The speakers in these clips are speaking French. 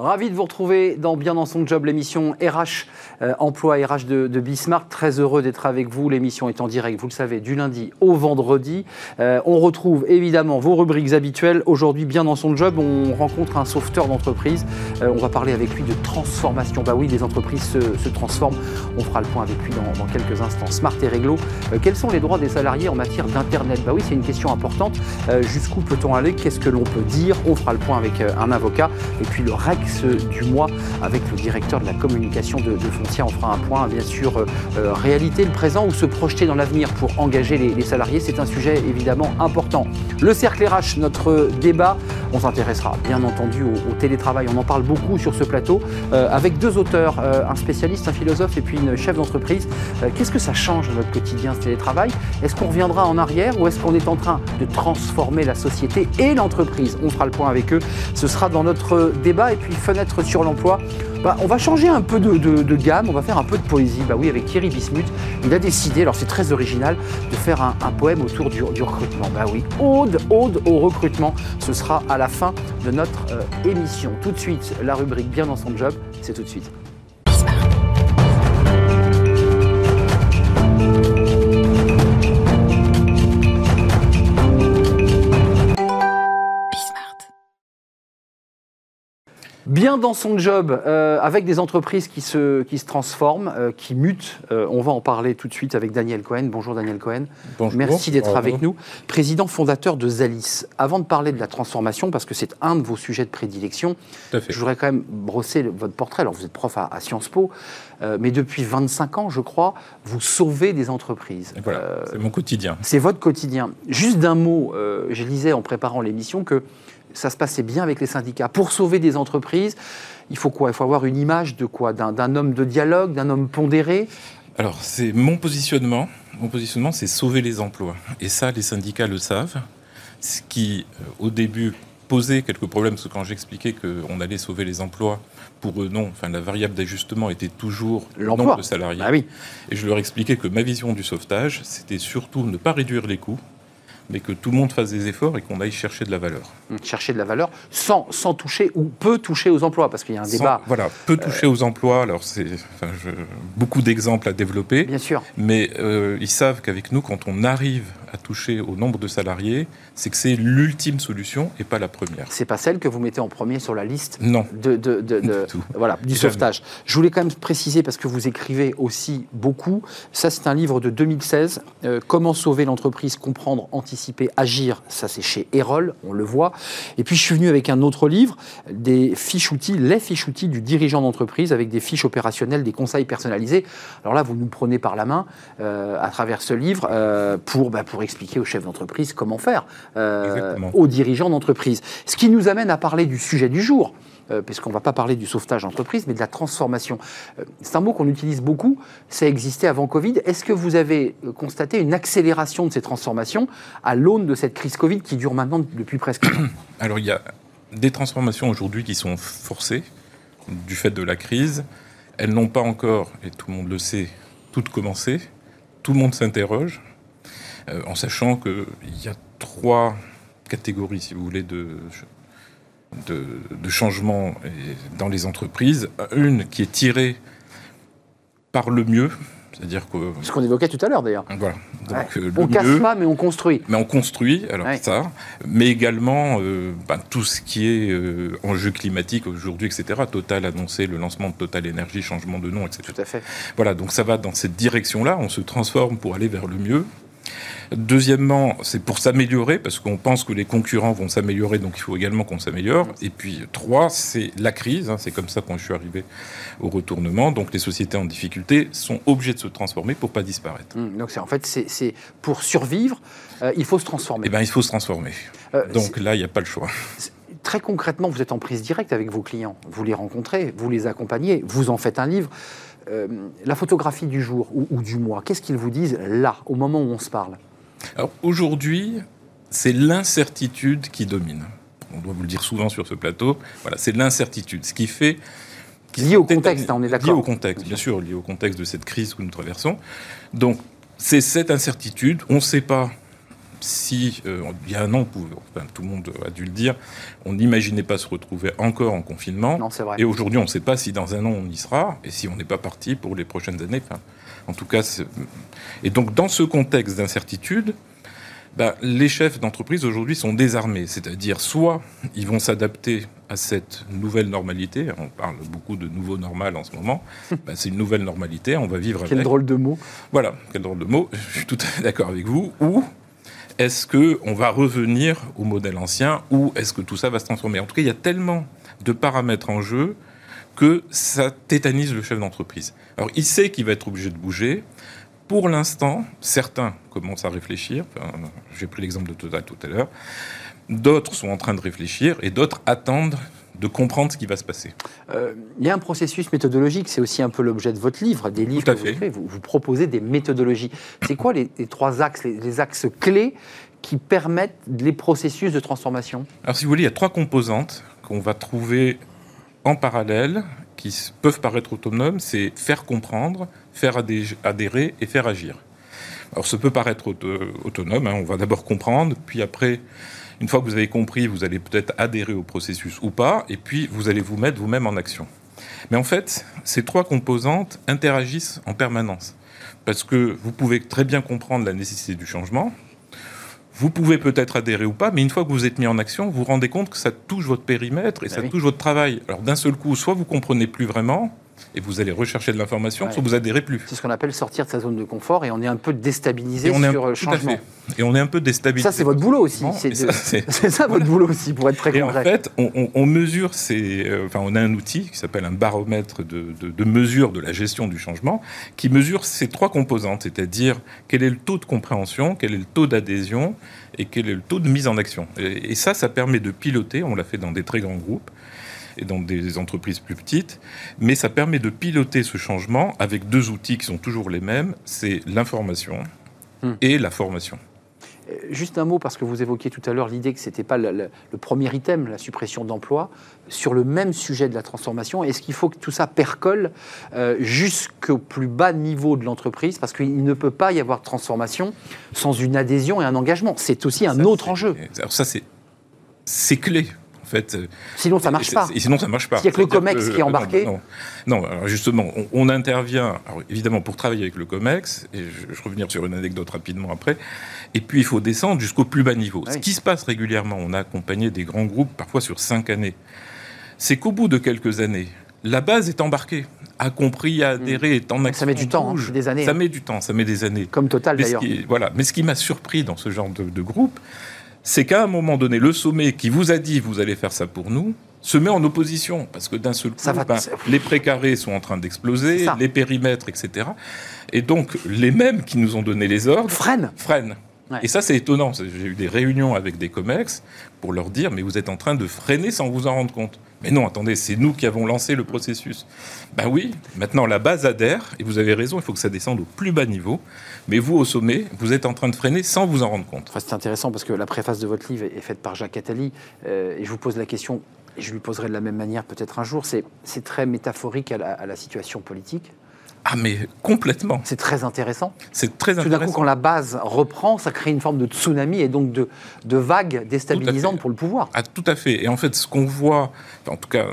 Ravi de vous retrouver dans Bien dans son job, l'émission RH, euh, emploi RH de, de Bismarck. Très heureux d'être avec vous. L'émission est en direct, vous le savez, du lundi au vendredi. Euh, on retrouve évidemment vos rubriques habituelles. Aujourd'hui, Bien dans son job, on rencontre un sauveteur d'entreprise. Euh, on va parler avec lui de transformation. Bah oui, les entreprises se, transforment. On fera le point avec lui dans, quelques instants. Smart et réglo. Quels sont les droits des salariés en matière d'Internet? Bah oui, c'est une question importante. Jusqu'où peut-on aller? Qu'est-ce que l'on peut dire? On fera le point avec un avocat. Et puis le REX du mois avec le directeur de la communication de, de On fera un point, bien sûr, euh, euh, réalité, le présent ou se projeter dans l'avenir pour engager les, salariés. C'est un sujet évidemment important. Le cercle RH, notre débat, on s'intéressera bien entendu au, télétravail. On en parle beaucoup sur ce plateau euh, avec deux auteurs, un spécialiste, un philosophe et puis une chef d'entreprise. Qu'est-ce que ça change dans notre quotidien ce télétravail? Est-ce qu'on reviendra en arrière ou est-ce qu'on est en train de transformer la société et l'entreprise? On fera le point avec eux. Ce sera dans notre débat et puis fenêtre sur l'emploi. Bah, on va changer un peu de, gamme, on va faire un peu de poésie. Bah oui, avec Thierry Bismuth, il a décidé, alors c'est très original, de faire un, poème autour du, recrutement. Bah oui, ode, ode au recrutement. Ce sera à la fin de notre euh, émission. Tout de suite, la rubrique Bien dans son job, c'est tout de suite. Bien dans son job, euh, avec des entreprises qui se, qui se transforment, euh, qui mutent. Euh, on va en parler tout de suite avec Daniel Cohen. Bonjour Daniel Cohen. Bonjour. Merci d'être avec nous. Président fondateur de Zalis. Avant de parler de la transformation, parce que c'est un de vos sujets de prédilection, je voudrais quand même brosser le- votre portrait. Alors vous êtes prof à, à Sciences Po, mais depuis 25 ans, je crois, vous sauvez des entreprises. Et Voilà, c'est mon quotidien. c'est votre quotidien. Juste d'un mot, je lisais en préparant l'émission que ça se passait bien avec les syndicats. Pour sauver des entreprises, il faut quoi? Il faut avoir une image de quoi? D'un homme de dialogue, d'un homme pondéré? Alors, c'est mon positionnement. Mon positionnement, c'est sauver les emplois. Et ça, les syndicats le savent. Ce qui, euh, au début, posait quelques problèmes, parce que quand j'expliquais qu'on allait sauver les emplois, pour eux, non. Enfin, la variable d'ajustement était toujours le L'emploi. nombre de salariés. Ah oui. Et je leur expliquais que ma vision du sauvetage, c'était surtout ne pas réduire les coûts, mais que tout le monde fasse des efforts et qu'on aille chercher de la valeur. Chercher de la valeur sans, sans toucher ou peu toucher aux emplois, parce qu'il y a un Sans- débat, Euh, voilà, peut toucher aux emplois. Alors, c'est enfin, beaucoup d'exemples à développer. bien sûr. Mais euh, ils savent qu'avec nous, quand on arrive à toucher au nombre de salariés, c'est que c'est l'ultime solution et pas la première. C'est pas celle que vous mettez en premier sur la liste Non. de, de- voilà, du Jamais. sauvetage. Je voulais quand même préciser, parce que vous écrivez aussi beaucoup, ça c'est un livre de 2016, euh, Comment sauver l'entreprise, comprendre, anticiper, agir, ça c'est chez Erol, on le voit. Et puis je suis venu avec un autre livre, des fiches outils, les fiches outils du dirigeant d'entreprise, avec des fiches opérationnelles, des conseils personnalisés. Alors là, vous nous prenez par la main euh, à travers ce livre euh, pour, bah, pour expliquer aux chefs d'entreprise comment faire, euh, aux dirigeants d'entreprise. Ce qui nous amène à parler du sujet du jour euh, puisqu'on ne va pas parler du sauvetage d'entreprise, mais de la transformation. Euh, c'est un mot qu'on utilise beaucoup, ça existait avant Covid. Est-ce que vous avez euh, constaté une accélération de ces transformations à l'aune de cette crise Covid qui dure maintenant depuis presque un an Alors il y a des transformations aujourd'hui qui sont forcées du fait de la crise. Elles n'ont pas encore, et tout le monde le sait, toutes commencé. Tout le monde s'interroge, euh, en sachant qu'il y a trois catégories, si vous voulez, de, de, de changements dans les entreprises. Une qui est tirée par le mieux, c'est-à-dire que Ce qu'on évoquait tout à l'heure d'ailleurs. voilà. Donc, Ouais. euh, le On casse pas, mais on construit. mais on construit, alors Ouais. ça, mais également euh, ben, tout ce qui est euh, enjeu climatique aujourd'hui, etc. Total annoncé le lancement de Total Énergie, changement de nom, etc. Tout à fait. Voilà, donc ça va dans cette direction-là, on se transforme pour aller vers le mieux. Deuxièmement, c'est pour s'améliorer, parce qu'on pense que les concurrents vont s'améliorer, donc il faut également qu'on s'améliore. Et puis trois, c'est la crise, hein, c'est comme ça qu'on je suis arrivé au retournement. Donc les sociétés en difficulté sont obligées de se transformer pour pas disparaître. Hum, Donc c'est en fait, c'est, pour survivre, euh, il faut se transformer. Eh ben, il faut se transformer. Euh, Donc là, il n'y a pas le choix. Très concrètement, vous êtes en prise directe avec vos clients. Vous les rencontrez, vous les accompagnez, vous en faites un livre. Euh, la photographie du jour ou, ou du mois, qu'est-ce qu'ils vous disent là, au moment où on se parle? Alors aujourd'hui, c'est l'incertitude qui domine. On doit vous le dire souvent sur ce plateau. Voilà, c'est l'incertitude, ce qui fait qui Lié au contexte, hein, on est d'accord. Lié au contexte, bien sûr, lié au contexte de cette crise que nous traversons. Donc, c'est cette incertitude. On ne sait pas si il y a un an, tout le monde a dû le dire, on n'imaginait pas se retrouver encore en confinement. Non, c'est vrai. Et aujourd'hui, on ne sait pas si dans un an on y sera et si on n'est pas parti pour les prochaines années. en tout cas, et donc dans ce contexte d'incertitude, ben, les chefs d'entreprise aujourd'hui sont désarmés, c'est-à-dire soit ils vont s'adapter à cette nouvelle normalité, on parle beaucoup de nouveau normal en ce moment, ben, c'est une nouvelle normalité, on va vivre avec. Quel drôle de mot. Voilà, quel drôle de mot, je suis tout à fait d'accord avec vous, ou est-ce qu'on va revenir au modèle ancien, ou est-ce que tout ça va se transformer? En tout cas, il y a tellement de paramètres en jeu que ça tétanise le chef d'entreprise. Alors il sait qu'il va être obligé de bouger, pour l'instant, certains commencent à réfléchir. J'ai pris l'exemple de Total tout à l'heure. D'autres sont en train de réfléchir et d'autres attendent de comprendre ce qui va se passer. Euh, il y a un processus méthodologique, c'est aussi un peu l'objet de votre livre, des livres que vous faites. Vous, proposez des méthodologies. C'est quoi les, trois axes, les, axes clés qui permettent les processus de transformation? Alors si vous voulez, il y a trois composantes qu'on va trouver en parallèle qui peuvent paraître autonomes, c'est faire comprendre, faire adhérer et faire agir. Alors ça peut paraître autonome, hein. on va d'abord comprendre, puis après, une fois que vous avez compris, vous allez peut-être adhérer au processus ou pas, et puis vous allez vous mettre vous-même en action. Mais en fait, ces trois composantes interagissent en permanence, parce que vous pouvez très bien comprendre la nécessité du changement, vous pouvez peut-être adhérer ou pas, mais une fois que vous êtes mis en action, vous vous rendez compte que ça touche votre périmètre et bah ça touche votre travail. Alors d'un seul coup, soit vous comprenez plus vraiment, et vous allez rechercher de l'information, soit vous adhérez plus. C'est ce qu'on appelle sortir de sa zone de confort et on est un peu déstabilisé sur le changement. Et on est un peu déstabilisé. Ça, c'est votre boulot aussi. C'est ça, votre boulot aussi, pour être très et En fait, on, mesure ces. Euh, enfin, on a un outil qui s'appelle un baromètre de, de, mesure de la gestion du changement qui mesure ces trois composantes, c'est-à-dire quel est le taux de compréhension, quel est le taux d'adhésion et quel est le taux de mise en action. et ça, ça permet de piloter, on l'a fait dans des très grands groupes, et dans des entreprises plus petites. Mais ça permet de piloter ce changement avec deux outils qui sont toujours les mêmes, c'est l'information hmm. et la formation. Euh, juste un mot, parce que vous évoquiez tout à l'heure l'idée que ce n'était pas le, premier item, la suppression d'emplois. Sur le même sujet de la transformation, est-ce qu'il faut que tout ça percole euh, jusqu'au plus bas niveau de l'entreprise? Parce qu'il ne peut pas y avoir de transformation sans une adhésion et un engagement. C'est aussi un autre enjeu. Alors ça, c'est clé fait, euh, sinon, ça marche pas. sinon, ça marche pas. S'il n'y a que le COMEX qui est embarqué. Non, alors justement, on, intervient, évidemment, pour travailler avec le COMEX, et je, je revenir sur une anecdote rapidement après, et puis il faut descendre jusqu'au plus bas niveau. Ce qui se passe régulièrement, on a accompagné des grands groupes, parfois sur cinq années, c'est qu'au bout de quelques années, la base est embarquée, a compris, a adhéré, est en action. Ça met du temps, hein, des années. Ça met du temps, ça met des années. Comme Total d'ailleurs. Voilà. Mais ce qui m'a surpris dans ce genre de groupe, c'est qu'à un moment donné, le sommet qui vous a dit vous allez faire ça pour nous, se met en opposition, parce que d'un seul coup, ben, les précarés sont en train d'exploser, les périmètres, etc. Et donc, les mêmes qui nous ont donné les ordres... Freinent. Freinent. Et ça, c'est étonnant. J'ai eu des réunions avec des COMEX pour leur dire, mais vous êtes en train de freiner sans vous en rendre compte. Mais non, attendez, c'est nous qui avons lancé le processus. Ben oui, maintenant la base adhère, et vous avez raison, il faut que ça descende au plus bas niveau. Mais vous, au sommet, vous êtes en train de freiner sans vous en rendre compte. c'est intéressant parce que la préface de votre livre est faite par Jacques Attali, euh, et je vous pose la question, et je lui poserai de la même manière peut-être un jour, c'est très métaphorique à la situation politique. Ah mais complètement. C'est très intéressant. C'est très intéressant. Tout d'un coup, quand la base reprend, ça crée une forme de tsunami et donc de, de vagues déstabilisantes pour le pouvoir. Ah, tout à fait. Et en fait, ce qu'on voit, en tout cas,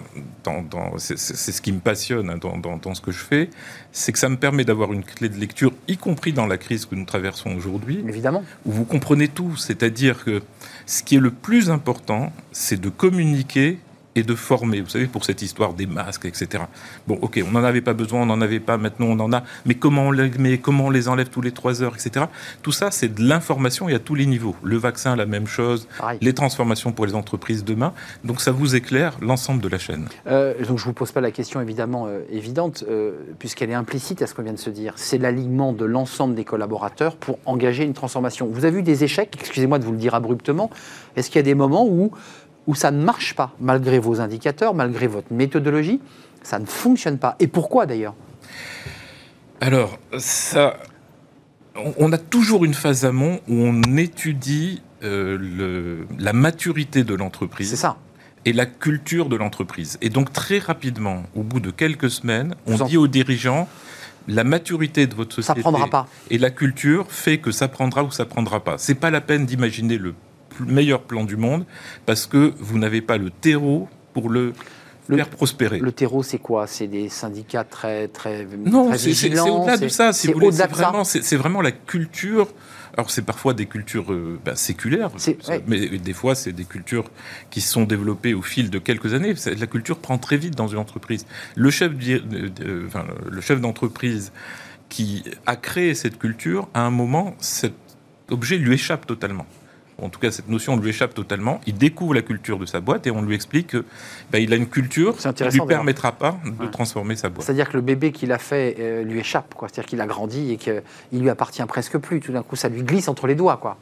dans, c'est ce qui me passionne hein, dans, dans, ce que je fais, c'est que ça me permet d'avoir une clé de lecture, y compris dans la crise que nous traversons aujourd'hui. Évidemment. Où vous comprenez tout. C'est-à-dire que ce qui est le plus important, c'est de communiquer et de former. Vous savez, pour cette histoire des masques, etc. Bon, ok, on n'en avait pas besoin, on n'en avait pas, maintenant on en a, mais comment on les met, comment on les enlève tous les trois heures, etc. Tout ça, c'est de l'information et à tous les niveaux. Le vaccin, la même chose, les transformations pour les entreprises demain. Donc ça vous éclaire l'ensemble de la chaîne. Euh, donc je ne vous pose pas la question évidemment euh, évidente, euh, puisqu'elle est implicite à ce qu'on vient de se dire. C'est l'alignement de l'ensemble des collaborateurs pour engager une transformation. Vous avez eu des échecs, excusez-moi de vous le dire abruptement. Est-ce qu'il y a des moments où où ça ne marche pas, malgré vos indicateurs, malgré votre méthodologie, ça ne fonctionne pas. Et pourquoi d'ailleurs? Alors, ça, on a toujours une phase amont où on étudie euh, le, la maturité de l'entreprise. C'est ça. Et la culture de l'entreprise. Et donc très rapidement, au bout de quelques semaines, on dit aux dirigeants, la maturité de votre société prendra pas. et la culture fait que ça prendra ou ça prendra pas. C'est pas la peine d'imaginer le meilleur plan du monde parce que vous n'avez pas le terreau pour le faire prospérer. Le terreau, c'est quoi? C'est des syndicats très très non, c'est au-delà de ça. c'est vraiment, c'est vraiment la culture. Alors c'est parfois des cultures euh, bah, séculaires, mais des fois c'est des cultures qui sont développées au fil de quelques années. La culture prend très vite dans une entreprise. Le chef, enfin, le chef d'entreprise qui a créé cette culture, à un moment, cet objet lui échappe totalement en tout cas cette notion lui échappe totalement. Il découvre la culture de sa boîte et on lui explique qu'il ben, a une culture qui ne lui permettra pas de transformer sa boîte. C'est-à-dire que le bébé qu'il a fait euh, lui échappe, C'est-à-dire qu'il a grandi et qu'il lui appartient presque plus. Tout d'un coup, ça lui glisse entre les doigts, quoi.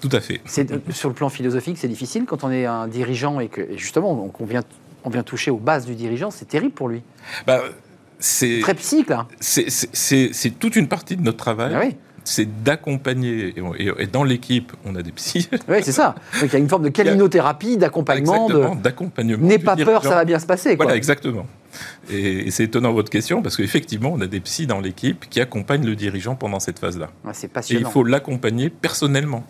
Tout à fait. Euh, sur le plan philosophique, c'est difficile quand on est un dirigeant et que justement on vient, on vient toucher aux bases du dirigeant, c'est terrible pour lui. Bah, c'est très psychique là. C'est toute une partie de notre travail. Ah oui c'est d'accompagner, et, dans l'équipe, on a des psys. Oui, c'est ça. Donc il y a une forme de calinothérapie, d'accompagnement. d'accompagnement. N'aie pas peur, ça va bien se passer. Voilà, exactement. Et, c'est étonnant votre question, parce qu'effectivement, on a des psys dans l'équipe qui accompagnent le dirigeant pendant cette phase-là. c'est passionnant. Et il faut l'accompagner personnellement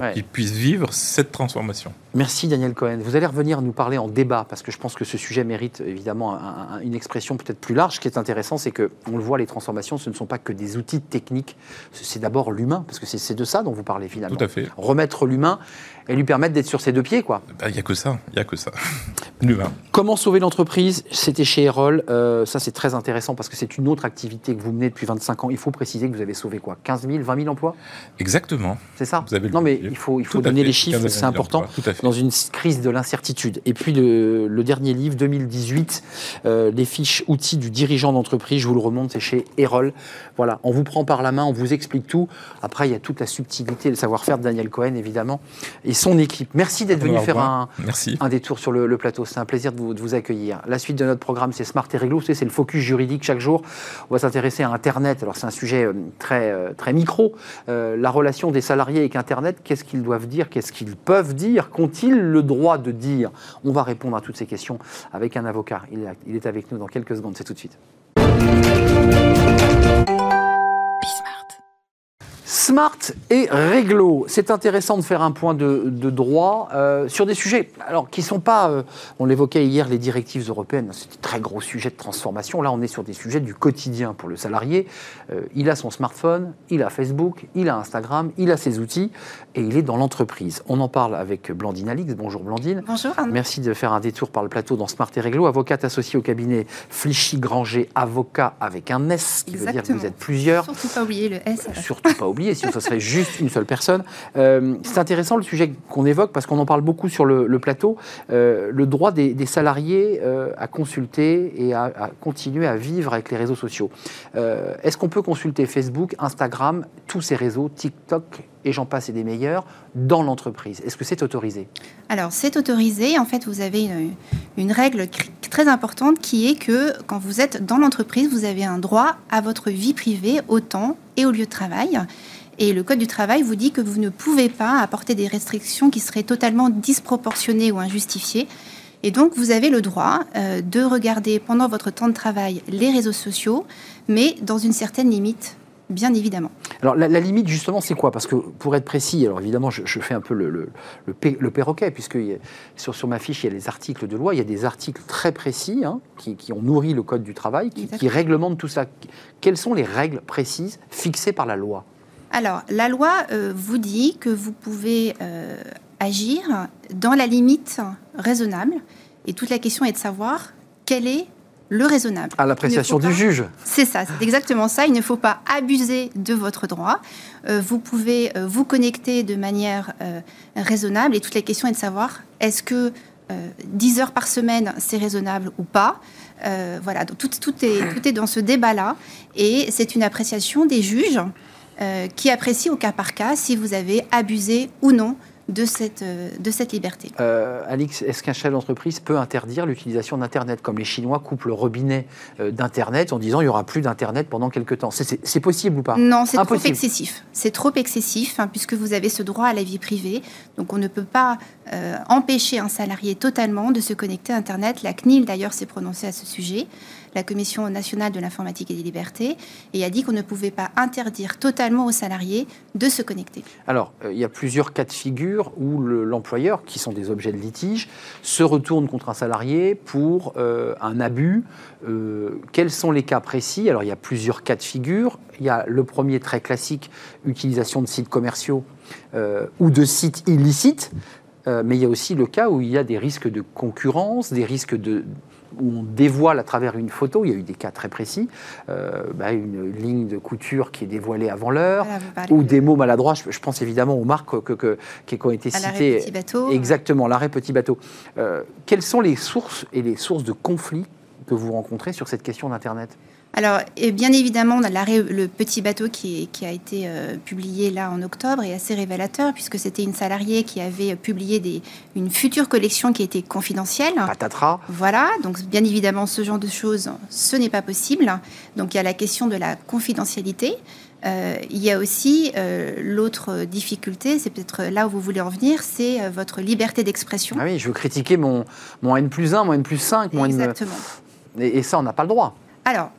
pour qu'il puisse vivre cette transformation. Merci Daniel Cohen. Vous allez revenir nous parler en débat, parce que je pense que ce sujet mérite évidemment une expression peut-être plus large. Ce qui est intéressant, c'est que on le voit, les transformations, ce ne sont pas que des outils techniques, c'est d'abord l'humain, parce que c'est de ça dont vous parlez finalement. Tout à fait. Remettre l'humain et lui permettre d'être sur ses deux pieds, quoi. Bah, il n'y a que ça, il n'y a que ça. l'humain. Comment sauver l'entreprise? C'était chez Erol. Euh, ça, c'est très intéressant parce que c'est une autre activité que vous menez depuis 25 ans. Il faut préciser que vous avez sauvé quoi? 15 000, 20 000 emplois? Exactement. C'est ça vous avez Non, mais il faut, il faut donner les chiffres, c'est important, dans une crise de l'incertitude. Et puis le, dernier livre, 2018, euh, les fiches outils du dirigeant d'entreprise, je vous le remonte, c'est chez Erol. Voilà, on vous prend par la main, on vous explique tout. Après, il y a toute la subtilité, le savoir-faire de Daniel Cohen, évidemment, et son équipe. Merci d'être venu faire un, un détour sur le, plateau. C'est un plaisir de vous, accueillir. La suite de notre programme, c'est Smart et Réglo. C'est le focus juridique chaque jour. On va s'intéresser à Internet. Alors, c'est un sujet euh, très, euh, très micro. Euh, la relation des salariés avec Internet, qu'est-ce qu'ils doivent dire Qu'est-ce qu'ils peuvent dire Qu'ont-ils le droit de dire? On va répondre à toutes ces questions avec un avocat. il est avec nous dans quelques secondes. C'est tout de suite. Smart et réglo. C'est intéressant de faire un point de, droit euh, sur des sujets alors, qui ne sont pas, euh, on l'évoquait hier, les directives européennes, c'est un très gros sujet de transformation. Là, on est sur des sujets du quotidien pour le salarié. Euh, il a son smartphone, il a Facebook, il a Instagram, il a ses outils et il est dans l'entreprise. On en parle avec Blandine Alix. Bonjour Blandine. Bonjour. Merci de faire un détour par le plateau dans Smart et Réglo, avocate associée au cabinet Flichy-Granger, avocat avec un S, qui veut dire que vous êtes plusieurs. Surtout pas oublier le S. Surtout pas oublier sinon ce serait juste une seule personne. Euh, c'est intéressant le sujet qu'on évoque parce qu'on en parle beaucoup sur le, plateau, euh, le droit des, salariés euh, à consulter et à, continuer à vivre avec les réseaux sociaux. Est-ce qu'on peut consulter Facebook, Instagram, tous ces réseaux, TikTok et j'en passe et des meilleurs, dans l'entreprise? Est-ce que c'est autorisé? Alors, c'est autorisé. En fait, vous avez une, règle très importante qui est que quand vous êtes dans l'entreprise, vous avez un droit à votre vie privée au temps au lieu de travail. Et le Code du travail vous dit que vous ne pouvez pas apporter des restrictions qui seraient totalement disproportionnées ou injustifiées. Et donc, vous avez le droit euh, de regarder pendant votre temps de travail les réseaux sociaux, mais dans une certaine limite, bien évidemment. Alors, la, limite, justement, c'est quoi? Parce que, pour être précis, alors évidemment, je, fais un peu le, le, perroquet, puisque sur, sur, ma fiche, il y a les articles de loi, il y a des articles très précis hein, qui, ont nourri le Code du travail, qui, qui réglementent tout ça. Quelles sont les règles précises fixées par la loi? Alors, la loi euh, vous dit que vous pouvez euh, agir dans la limite raisonnable. Et toute la question est de savoir quel est le raisonnable. À l'appréciation du juge. C'est ça, c'est exactement ça. Il ne faut pas abuser de votre droit. Euh, vous pouvez vous connecter de manière raisonnable. Et toute la question est de savoir est-ce que 10 heures par semaine, c'est raisonnable ou pas? Voilà, donc tout, tout, est, tout est dans ce débat-là. Et c'est une appréciation des juges. Euh, qui apprécie au cas par cas si vous avez abusé ou non de cette, euh, de cette liberté. Euh, Alix, est-ce qu'un chef d'entreprise peut interdire l'utilisation d'Internet, comme les Chinois coupent le robinet d'Internet en disant il n'y aura plus d'Internet pendant quelques temps? C'est possible ou pas? Non, c'est trop excessif. C'est trop excessif, hein, puisque vous avez ce droit à la vie privée. Donc on ne peut pas euh, empêcher un salarié totalement de se connecter à Internet. La CNIL, d'ailleurs, s'est prononcée à ce sujet, la Commission nationale de l'informatique et des libertés, et a dit qu'on ne pouvait pas interdire totalement aux salariés de se connecter. Alors, euh, il y a plusieurs cas de figure où l'employeur, qui sont des objets de litige, se retourne contre un salarié pour euh, un abus. quels sont les cas précis? Alors, il y a plusieurs cas de figure. Il y a le premier très classique, utilisation de sites commerciaux ou de sites illicites. Euh, mais il y a aussi le cas où il y a des risques de concurrence, des risques de, où on dévoile à travers une photo, il y a eu des cas très précis, euh, bah, une ligne de couture qui est dévoilée avant l'heure, ou des mots maladroits. Je, pense évidemment aux marques que, qui ont été citées. Petit bateau. Exactement, l'arrêt petit bateau. Euh, quelles sont les sources et les sources de conflits que vous rencontrez sur cette question d'Internet? Alors, bien évidemment, on a l'arrêt Le Petit Bateau qui, a été euh, publié là en octobre et assez révélateur puisque c'était une salariée qui avait publié une future collection qui était confidentielle. Patatras. Voilà, donc bien évidemment, ce genre de choses, ce n'est pas possible. Donc il y a la question de la confidentialité. Euh, il y a aussi euh, l'autre difficulté, c'est peut-être là où vous voulez en venir, c'est votre liberté d'expression. Ah oui, je veux critiquer mon, mon N plus 1, mon N plus 5, mon Exactement. Et, et ça, on n'a pas le droit. Alors,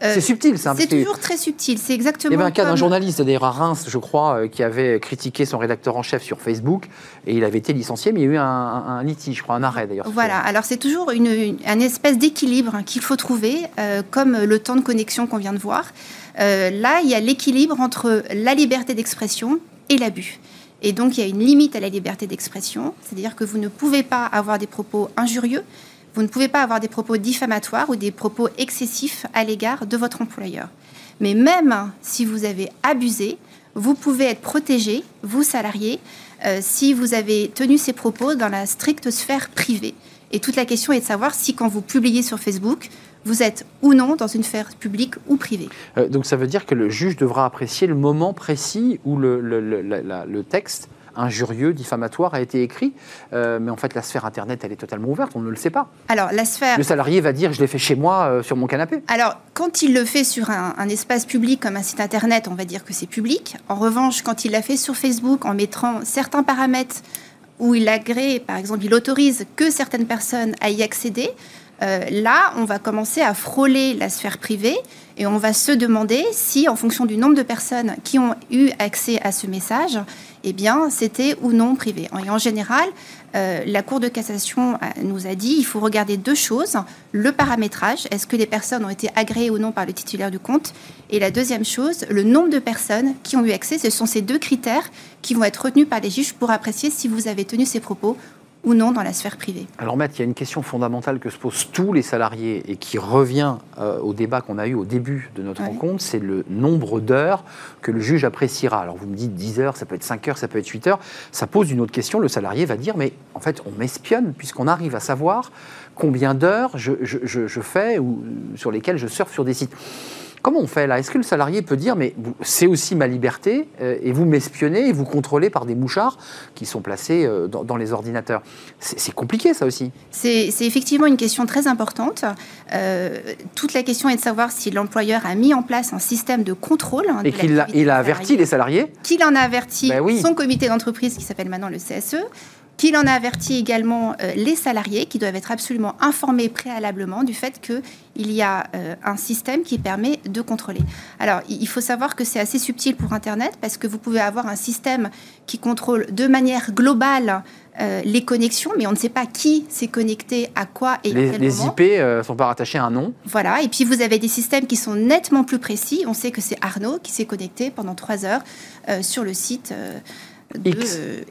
c'est subtil, c'est toujours très subtil. C'est exactement. Il y avait un cas d'un journaliste, d'ailleurs à Reims, je crois, euh, qui avait critiqué son rédacteur en chef sur Facebook et il avait été licencié, mais il y a eu un, litige, je crois, un arrêt d'ailleurs. Voilà. Alors c'est toujours une, un espèce d'équilibre qu'il faut trouver, euh, comme le temps de connexion qu'on vient de voir. là, il y a l'équilibre entre la liberté d'expression et l'abus. Et donc, il y a une limite à la liberté d'expression, c'est-à-dire que vous ne pouvez pas avoir des propos injurieux, vous ne pouvez pas avoir des propos diffamatoires ou des propos excessifs à l'égard de votre employeur. Mais même si vous avez abusé, vous pouvez être protégé, vous salariés, euh, si vous avez tenu ces propos dans la stricte sphère privée. Et toute la question est de savoir si quand vous publiez sur Facebook, vous êtes ou non dans une sphère publique ou privée. Euh, donc ça veut dire que le juge devra apprécier le moment précis où le texte injurieux, diffamatoire a été écrit. Euh, mais en fait, la sphère Internet, elle est totalement ouverte, on ne le sait pas. Alors, la sphère... Le salarié va dire, je l'ai fait chez moi, euh, sur mon canapé. Alors, quand il le fait sur un, espace public comme un site Internet, on va dire que c'est public. En revanche, quand il l'a fait sur Facebook en mettant certains paramètres où il agrée, par exemple, il autorise que certaines personnes à y accéder, euh, là, on va commencer à frôler la sphère privée et on va se demander si, en fonction du nombre de personnes qui ont eu accès à ce message, eh bien, c'était ou non privé. Et en général, euh, la Cour de cassation euh, nous a dit il faut regarder deux choses le paramétrage, est-ce que les personnes ont été agréées ou non par le titulaire du compte? Et la deuxième chose, le nombre de personnes qui ont eu accès. Ce sont ces deux critères qui vont être retenus par les juges pour apprécier si vous avez tenu ces propos ou non dans la sphère privée. Alors Maître, il y a une question fondamentale que se posent tous les salariés et qui revient euh, au débat qu'on a eu au début de notre rencontre, c'est le nombre d'heures que le juge appréciera. Alors vous me dites 10 heures, ça peut être 5 heures, ça peut être 8 heures. Ça pose une autre question, le salarié va dire, mais en fait on m'espionne puisqu'on arrive à savoir combien d'heures je, je, fais ou sur lesquelles je surfe sur des sites. Comment on fait là? Est-ce que le salarié peut dire, mais c'est aussi ma liberté, euh, et vous m'espionnez, et vous contrôlez par des mouchards qui sont placés euh, dans, les ordinateurs? C'est compliqué ça aussi. C'est effectivement une question très importante. Euh, toute la question est de savoir si l'employeur a mis en place un système de contrôle. Hein, et qu'il a, il a averti les salariés? Qu'il en a averti ben son comité d'entreprise qui s'appelle maintenant le CSE qu'il en a averti également euh, les salariés qui doivent être absolument informés préalablement du fait qu'il y a euh, un système qui permet de contrôler. Alors, il faut savoir que c'est assez subtil pour Internet parce que vous pouvez avoir un système qui contrôle de manière globale euh, les connexions, mais on ne sait pas qui s'est connecté à quoi et les, à quel les IP ne sont pas rattachés à un nom. Voilà, et puis vous avez des systèmes qui sont nettement plus précis. On sait que c'est Arnaud qui s'est connecté pendant trois heures sur le site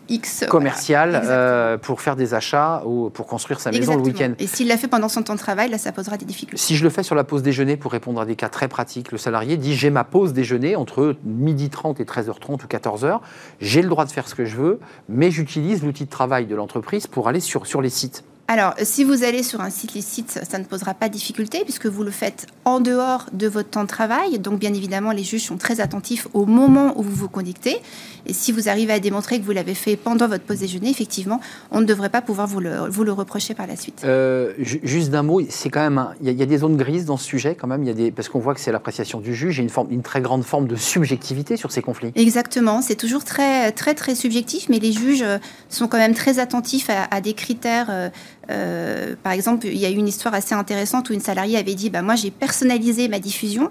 X, commercial euh, pour faire des achats ou pour construire sa maison le week-end. Et s'il l'a fait pendant son temps de travail, là, ça posera des difficultés. Si je le fais sur la pause déjeuner pour répondre à des cas très pratiques, le salarié dit j'ai ma pause déjeuner entre midi 30 et 13h30 ou 14h, j'ai le droit de faire ce que je veux, mais j'utilise l'outil de travail de l'entreprise pour aller sur, sur les sites. Alors, si vous allez sur un site licite, ça ne posera pas de difficulté puisque vous le faites en dehors de votre temps de travail. Donc, bien évidemment, les juges sont très attentifs au moment où vous vous connectez. Et si vous arrivez à démontrer que vous l'avez fait pendant votre pause déjeuner, effectivement, on ne devrait pas pouvoir vous le, vous le reprocher par la suite. Euh, juste d'un mot, c'est quand même, il y, a des zones grises dans ce sujet quand même. Il y a des, parce qu'on voit que c'est l'appréciation du juge. Il y a une, forme, une très grande forme de subjectivité sur ces conflits. Exactement. C'est toujours très, très, très subjectif, mais les juges sont quand même très attentifs à, des critères. Euh, euh, par exemple, il y a eu une histoire assez intéressante où une salariée avait dit bah, Moi, j'ai personnalisé ma diffusion.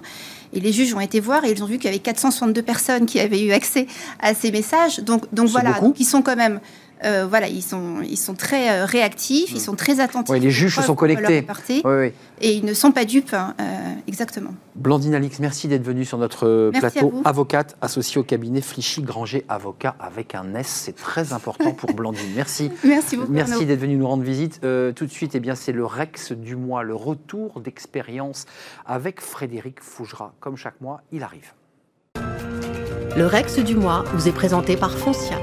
Et les juges ont été voir et ils ont vu qu'il y avait 462 personnes qui avaient eu accès à ces messages. Donc, donc voilà, ils sont quand même euh, voilà, ils sont, ils sont très euh, réactifs, ils mm. sont très attentifs. les juges se sont connectés. Et ils ne sont pas dupes, hein, euh, exactement. Blandine Alix, merci d'être venue sur notre plateau. Avocate associée au cabinet Flichy Granger Avocat avec un S. C'est très important pour Blandine. Merci. merci beaucoup. Merci d'être venue nous rendre visite. tout de suite, eh bien, c'est le Rex du mois, le retour d'expérience avec Frédéric Fougera. Comme chaque mois, il arrive. Le Rex du mois vous est présenté par Foncia.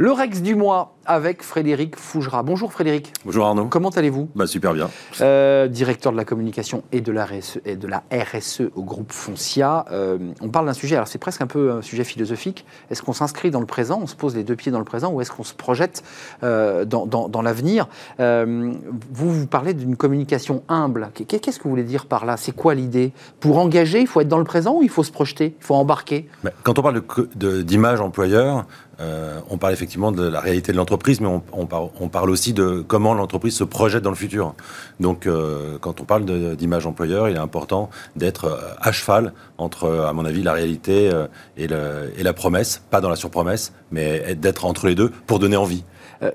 Le Rex du mois avec Frédéric Fougera. Bonjour Frédéric. Bonjour Arnaud. Comment allez-vous? Bah, Super bien. Euh, directeur de la communication et de la RSE, et de la RSE au groupe Foncia. Euh, on parle d'un sujet, alors c'est presque un peu un sujet philosophique. Est-ce qu'on s'inscrit dans le présent, on se pose les deux pieds dans le présent, ou est-ce qu'on se projette euh, dans, dans, l'avenir? Vous, vous parlez d'une communication humble. Qu'est-ce que vous voulez dire par là? C'est quoi l'idée? Pour engager, il faut être dans le présent ou il faut se projeter? Il faut embarquer? Quand on parle d'image employeur, euh, on parle effectivement de la réalité de l'entreprise, mais on, parle, aussi de comment l'entreprise se projette dans le futur. Donc, euh, quand on parle d'image employeur, il est important d'être euh, à cheval entre, à mon avis, la réalité et, la promesse, pas dans la surpromesse, mais d'être entre les deux pour donner envie.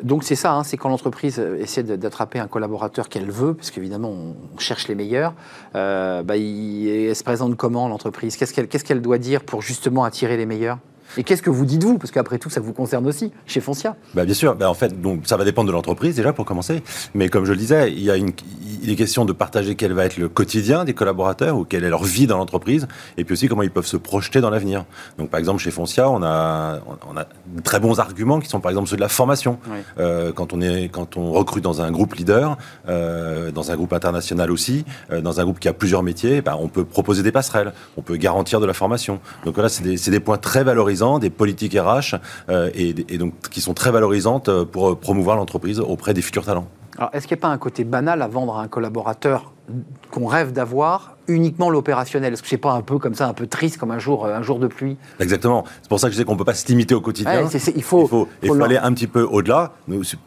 donc c'est ça, hein, c'est quand l'entreprise essaie d'attraper un collaborateur qu'elle veut, parce qu'évidemment on cherche les meilleurs, bah, elle se présente comment l'entreprise? Qu'est-ce qu'elle doit dire pour justement attirer les meilleurs? Et qu'est-ce que vous dites vous Parce qu'après tout, ça vous concerne aussi, chez Foncia. Bah bien sûr. Bah en fait, donc, ça va dépendre de l'entreprise déjà pour commencer. Mais comme je le disais, il, y a une, il est question de partager quel va être le quotidien des collaborateurs ou quelle est leur vie dans l'entreprise. Et puis aussi comment ils peuvent se projeter dans l'avenir. Donc par exemple, chez Foncia, on a, on a de très bons arguments qui sont par exemple ceux de la formation. Euh, quand, on est, quand on recrute dans un groupe leader, euh, dans un groupe international aussi, euh, dans un groupe qui a plusieurs métiers, bah, on peut proposer des passerelles, on peut garantir de la formation. Donc voilà, c'est des, des points très valorisants des politiques RH, euh, et, donc qui sont très valorisantes euh, pour promouvoir l'entreprise auprès des futurs talents. Alors, est-ce qu'il n'y a pas un côté banal à vendre à un collaborateur qu'on rêve d'avoir uniquement l'opérationnel Est-ce que c'est pas un peu comme ça, un peu triste, comme un jour, euh, un jour de pluie Exactement. C'est pour ça que je sais qu'on ne peut pas se limiter au quotidien. il faut, il faut, aller un petit peu au-delà.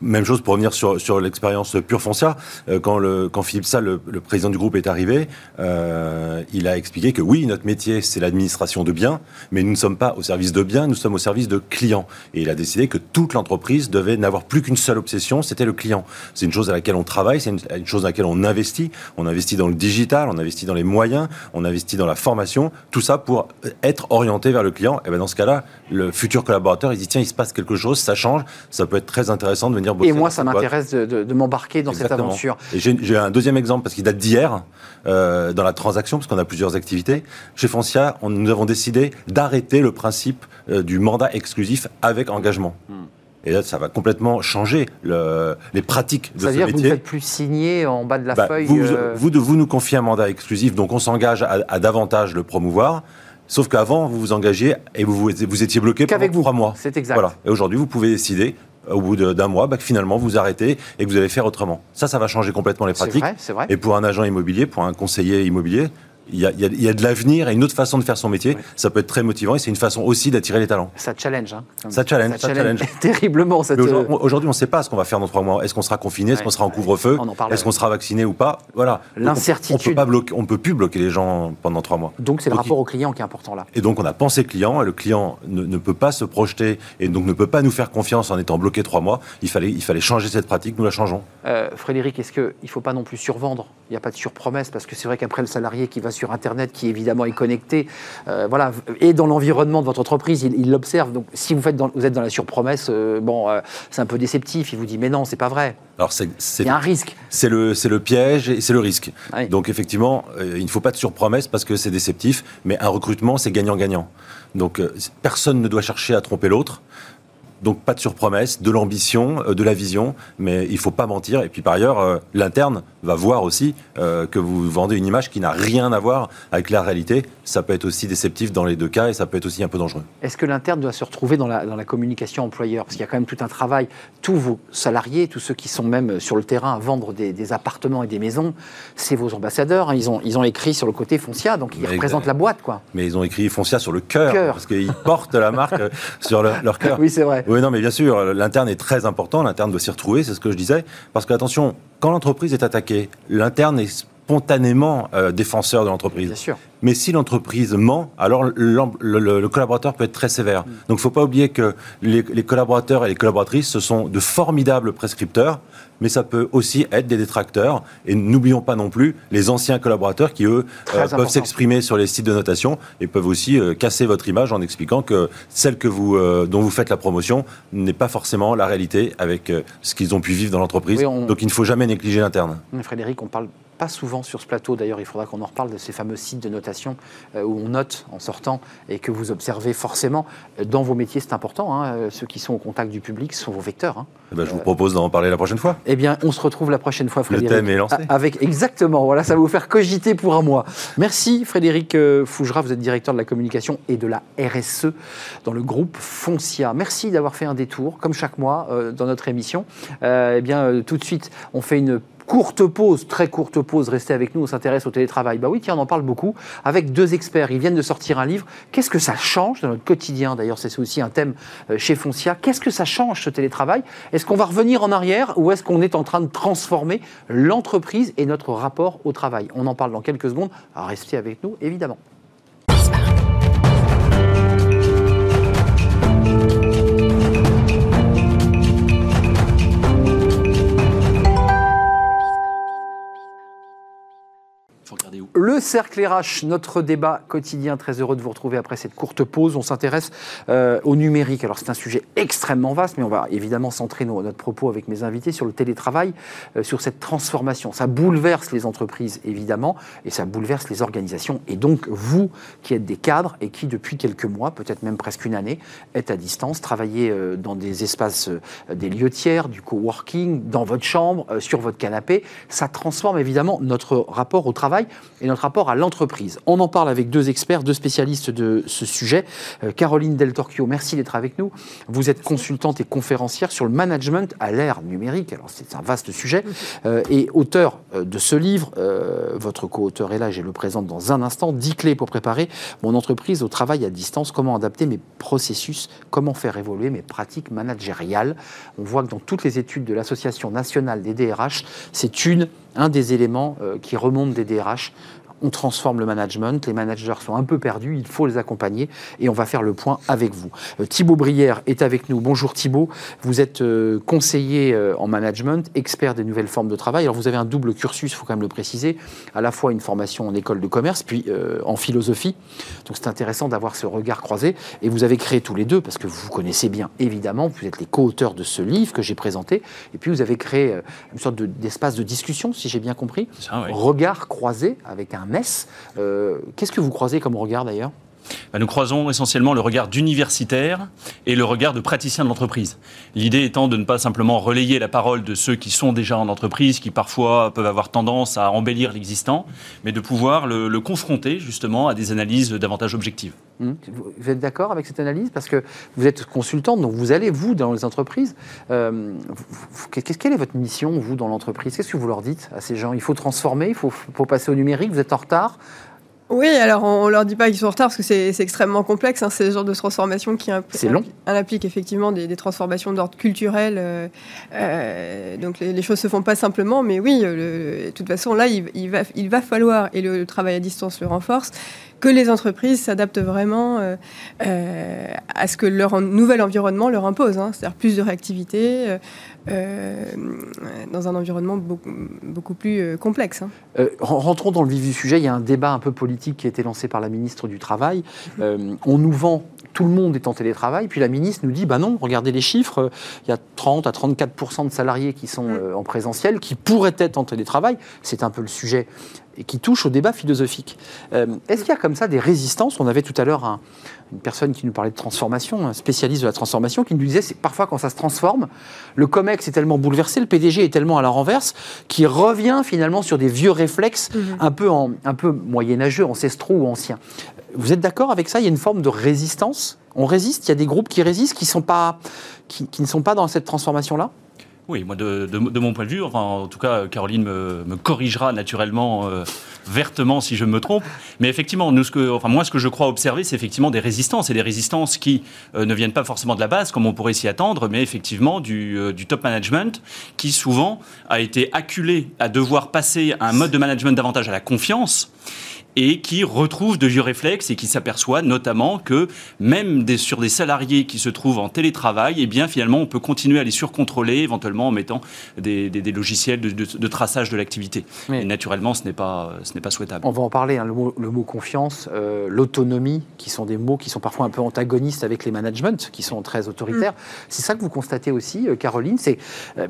Même chose pour revenir sur, sur l'expérience pure foncière. Euh, quand, le, quand Philippe Salle, le, président du groupe, est arrivé, euh, il a expliqué que oui, notre métier, c'est l'administration de biens, mais nous ne sommes pas au service de biens, nous sommes au service de clients. Et il a décidé que toute l'entreprise devait n'avoir plus qu'une seule obsession, c'était le client. C'est une chose à laquelle on travaille, c'est une, une chose à laquelle on investit. On investit dans le digital, on investit dans les moyens, on investit dans la formation, tout ça pour être orienté vers le client. Et ben dans ce cas-là, le futur collaborateur, il dit tiens, il se passe quelque chose, ça change, ça peut être très intéressant de venir bosser. Et moi, ça m'intéresse de, m'embarquer dans cette aventure. Et j'ai un deuxième exemple parce qu'il date d'hier euh, dans la transaction, parce qu'on a plusieurs activités. Chez Foncia, nous avons décidé d'arrêter le principe euh, du mandat exclusif avec engagement. Hmm. Et là, ça va complètement changer les pratiques de ce métier. C'est-à-dire que vous ne faites plus signer en bas de la bah, feuille vous, euh, vous, vous, nous confiez un mandat exclusif, donc on s'engage à, davantage le promouvoir. Sauf qu'avant, vous vous engagiez et vous, vous étiez bloqué pendant trois mois. C'est exact. Voilà. Et aujourd'hui, vous pouvez décider au bout d'un mois, bah, que finalement vous arrêtez et que vous allez faire autrement. Ça, ça va changer complètement les pratiques. C'est vrai, vrai. Et pour un agent immobilier, pour un conseiller immobilier, il y, a, il y, a, de l'avenir et une autre façon de faire son métier. Ça peut être très motivant et c'est une façon aussi d'attirer les talents. Ça challenge. Hein, ça challenge. Ça, challenge. Terriblement. Aujourd'hui, on ne sait pas ce qu'on va faire dans trois mois. Est-ce qu'on sera confiné? Est-ce qu'on sera en couvre-feu? Est-ce qu'on sera vacciné ou pas? Voilà. L'incertitude. On ne peut plus bloquer les gens pendant trois mois. Donc c'est le rapport au client qui est important là. Et donc on a pensé client et le client ne, ne, peut pas se projeter et donc ne peut pas nous faire confiance en étant bloqué trois mois. Il fallait, il fallait changer cette pratique. Nous la changeons. Euh, Frédéric, est-ce qu'il ne faut pas non plus survendre? Il n'y a pas de surpromesse parce que c'est vrai qu'après le salarié qui va sur Internet, qui évidemment est connecté, euh, voilà, et dans l'environnement de votre entreprise, il l'observe. Donc, si vous, faites vous êtes dans la surpromesse, euh, bon, c'est un peu déceptif. Il vous dit, mais non, c'est pas vrai. Alors, c'est, il y a un risque. C'est le, c'est le piège et c'est le risque. Donc, effectivement, il ne faut pas de surpromesse parce que c'est déceptif, mais un recrutement, c'est gagnant-gagnant. Donc, personne ne doit chercher à tromper l'autre. Donc pas de surpromesse, de l'ambition, euh, de la vision, mais il ne faut pas mentir. Et puis par ailleurs, euh, l'interne va voir aussi euh, que vous vendez une image qui n'a rien à voir avec la réalité. Ça peut être aussi déceptif dans les deux cas et ça peut être aussi un peu dangereux. Est-ce que l'interne doit se retrouver dans la, dans la communication employeur? Parce qu'il y a quand même tout un travail. Tous vos salariés, tous ceux qui sont même sur le terrain à vendre des, appartements et des maisons, c'est vos ambassadeurs. Hein. Ils, ont, ils ont écrit sur le côté Foncia, donc ils représentent la boîte. quoi. Mais ils ont écrit Foncia sur le cœur, parce qu'ils portent la marque sur leur, leur cœur. Oui, c'est vrai. Oui, non, mais bien sûr, l'interne est très important. L'interne doit s'y retrouver, c'est ce que je disais. Parce que, attention, quand l'entreprise est attaquée, l'interne est spontanément euh, défenseur de l'entreprise. Bien sûr. Mais si l'entreprise ment, alors le, collaborateur peut être très sévère. Mm. Donc il ne faut pas oublier que les, collaborateurs et les collaboratrices, ce sont de formidables prescripteurs, mais ça peut aussi être des détracteurs. Et n'oublions pas non plus les anciens collaborateurs qui, eux, euh, peuvent s'exprimer sur les sites de notation et peuvent aussi euh, casser votre image en expliquant que celle que vous, euh, dont vous faites la promotion n'est pas forcément la réalité avec ce qu'ils ont pu vivre dans l'entreprise. Donc il ne faut jamais négliger l'interne. Frédéric, on parle pas souvent sur ce plateau, d'ailleurs il faudra qu'on en reparle de ces fameux sites de notation euh, où on note en sortant et que vous observez forcément. Euh, dans vos métiers, c'est important, hein, euh, ceux qui sont au contact du public sont vos vecteurs. Hein. Eh ben, je vous propose d'en parler la prochaine fois. Eh bien, on se retrouve la prochaine fois, Frédéric. Le thème est lancé. Avec, exactement, voilà, ça va vous faire cogiter pour un mois. Merci Frédéric Fougera, vous êtes directeur de la communication et de la RSE dans le groupe Foncia. Merci d'avoir fait un détour, comme chaque mois, dans notre émission. eh bien, tout de suite, on fait une Courte pause, très courte pause, restez avec nous, on s'intéresse au télétravail. Bah oui, tiens, on en parle beaucoup avec deux experts. Ils viennent de sortir un livre. Qu'est-ce que ça change dans notre quotidien? D'ailleurs, c'est aussi un thème euh, chez Foncia. Qu'est-ce que ça change ce télétravail? Est-ce qu'on va revenir en arrière ou est-ce qu'on est en train de transformer l'entreprise et notre rapport au travail? On en parle dans quelques secondes. restez avec nous, évidemment. Le cercle RH, notre débat quotidien. Très heureux de vous retrouver après cette courte pause. On s'intéresse euh, au numérique. Alors c'est un sujet extrêmement vaste, mais on va évidemment centrer notre propos avec mes invités sur le télétravail, euh, sur cette transformation. Ça bouleverse les entreprises évidemment, et ça bouleverse les organisations. Et donc vous, qui êtes des cadres et qui depuis quelques mois, peut-être même presque une année, êtes à distance, travaillez euh, dans des espaces, des lieux tiers, du coworking, dans votre chambre, sur votre canapé, ça transforme évidemment notre rapport au travail notre rapport à l'entreprise. On en parle avec deux experts, deux spécialistes de ce sujet. Euh, Caroline Del Torchio, merci d'être avec nous. Vous êtes consultante et conférencière sur le management à l'ère numérique. Alors c'est un vaste sujet. Euh, et auteur euh, de ce livre, votre co-auteur est là, je le présente dans un instant. 10 clés pour préparer mon entreprise au travail à distance. Comment adapter mes processus, comment faire évoluer mes pratiques managériales? On voit que dans toutes les études de l'Association nationale des DRH, c'est une un des éléments qui remonte des DRH on transforme le management, les managers sont un peu perdus, il faut les accompagner et on va faire le point avec vous. Euh, Thibaut Brière est avec nous. Bonjour Thibaut, vous êtes euh, conseiller euh, en management, expert des nouvelles formes de travail. Alors vous avez un double cursus, il faut quand même le préciser, à la fois une formation en école de commerce, puis en philosophie. Donc c'est intéressant d'avoir ce regard croisé et vous avez créé tous les deux, parce que vous vous connaissez bien évidemment, vous êtes les co-auteurs de ce livre que j'ai présenté, et puis vous avez créé une sorte d'espace de, discussion, si j'ai bien compris. Regard croisé avec un messe. Euh, qu'est-ce que vous croisez comme regard d'ailleurs? Nous croisons essentiellement le regard d'universitaire et le regard de praticien de l'entreprise. L'idée étant de ne pas simplement relayer la parole de ceux qui sont déjà en entreprise, qui parfois peuvent avoir tendance à embellir l'existant, mais de pouvoir le, confronter justement à des analyses davantage objectives. Mmh. Vous êtes d'accord avec cette analyse? Parce que vous êtes consultante, donc vous allez, vous, dans les entreprises. Euh, quelle est votre mission, vous, dans l'entreprise? Qu'est-ce que vous leur dites à ces gens? Il faut transformer, il faut passer au numérique, vous êtes en retard oui, alors on, ne leur dit pas qu'ils sont en retard parce que c'est extrêmement complexe. Hein, c'est ce genre de transformation qui implique, long. implique effectivement des, transformations d'ordre culturel. Euh, euh, donc les, choses se font pas simplement, mais oui, de toute façon là, il, va, il va falloir et le, travail à distance le renforce que les entreprises s'adaptent vraiment euh, euh, à ce que leur nouvel environnement leur impose, hein. c'est-à-dire plus de réactivité euh, dans un environnement beaucoup, beaucoup plus euh, complexe. hein. Euh, ren- rentrons dans le vif du sujet. Il y a un débat un peu politique qui a été lancé par la ministre du Travail. Euh, on nous vend, tout le monde est en télétravail, puis la ministre nous dit, bah non, regardez les chiffres, euh, il y a 30 à 34% de salariés qui sont euh, en présentiel, qui pourraient être en télétravail. C'est un peu le sujet et qui touche au débat philosophique. Euh, Est-ce qu'il y a comme ça des résistances? On avait tout à l'heure un- une personne qui nous parlait de transformation, un spécialiste de la transformation, qui nous disait c'est parfois quand ça se transforme, le COMEX est tellement bouleversé, le PDG est tellement à la renverse, qu'il revient finalement sur des vieux réflexes un, peu en, un peu moyenâgeux, ancestraux ou anciens. Vous êtes d'accord avec ça? Il y a une forme de résistance? On résiste? Il y a des groupes qui résistent, qui, sont pas, qui, qui ne sont pas dans cette transformation-là? Oui, moi, de, de- de mon point de vue, enfin, en tout cas, Caroline me, me corrigera naturellement, euh, vertement, si je me trompe. Mais effectivement, nous, ce que, enfin, moi, ce que je crois observer, c'est effectivement des résistances, et des résistances qui euh, ne viennent pas forcément de la base, comme on pourrait s'y attendre, mais effectivement du, euh, du top management, qui souvent a été acculé à devoir passer à un mode de management davantage à la confiance et qui retrouve de vieux réflexes et qui s'aperçoit notamment que même des, sur des salariés qui se trouvent en télétravail, eh bien finalement on peut continuer à les surcontrôler éventuellement en mettant des, des- des logiciels de, de- de traçage de l'activité. Oui. Et naturellement ce n'est pas, ce n'est pas souhaitable. On va en parler, hein, le, mot, le mot confiance, euh, l'autonomie, qui sont des mots qui sont parfois un peu antagonistes avec les managements, qui sont très autoritaires. C'est ça que vous constatez aussi, euh, Caroline, c'est euh,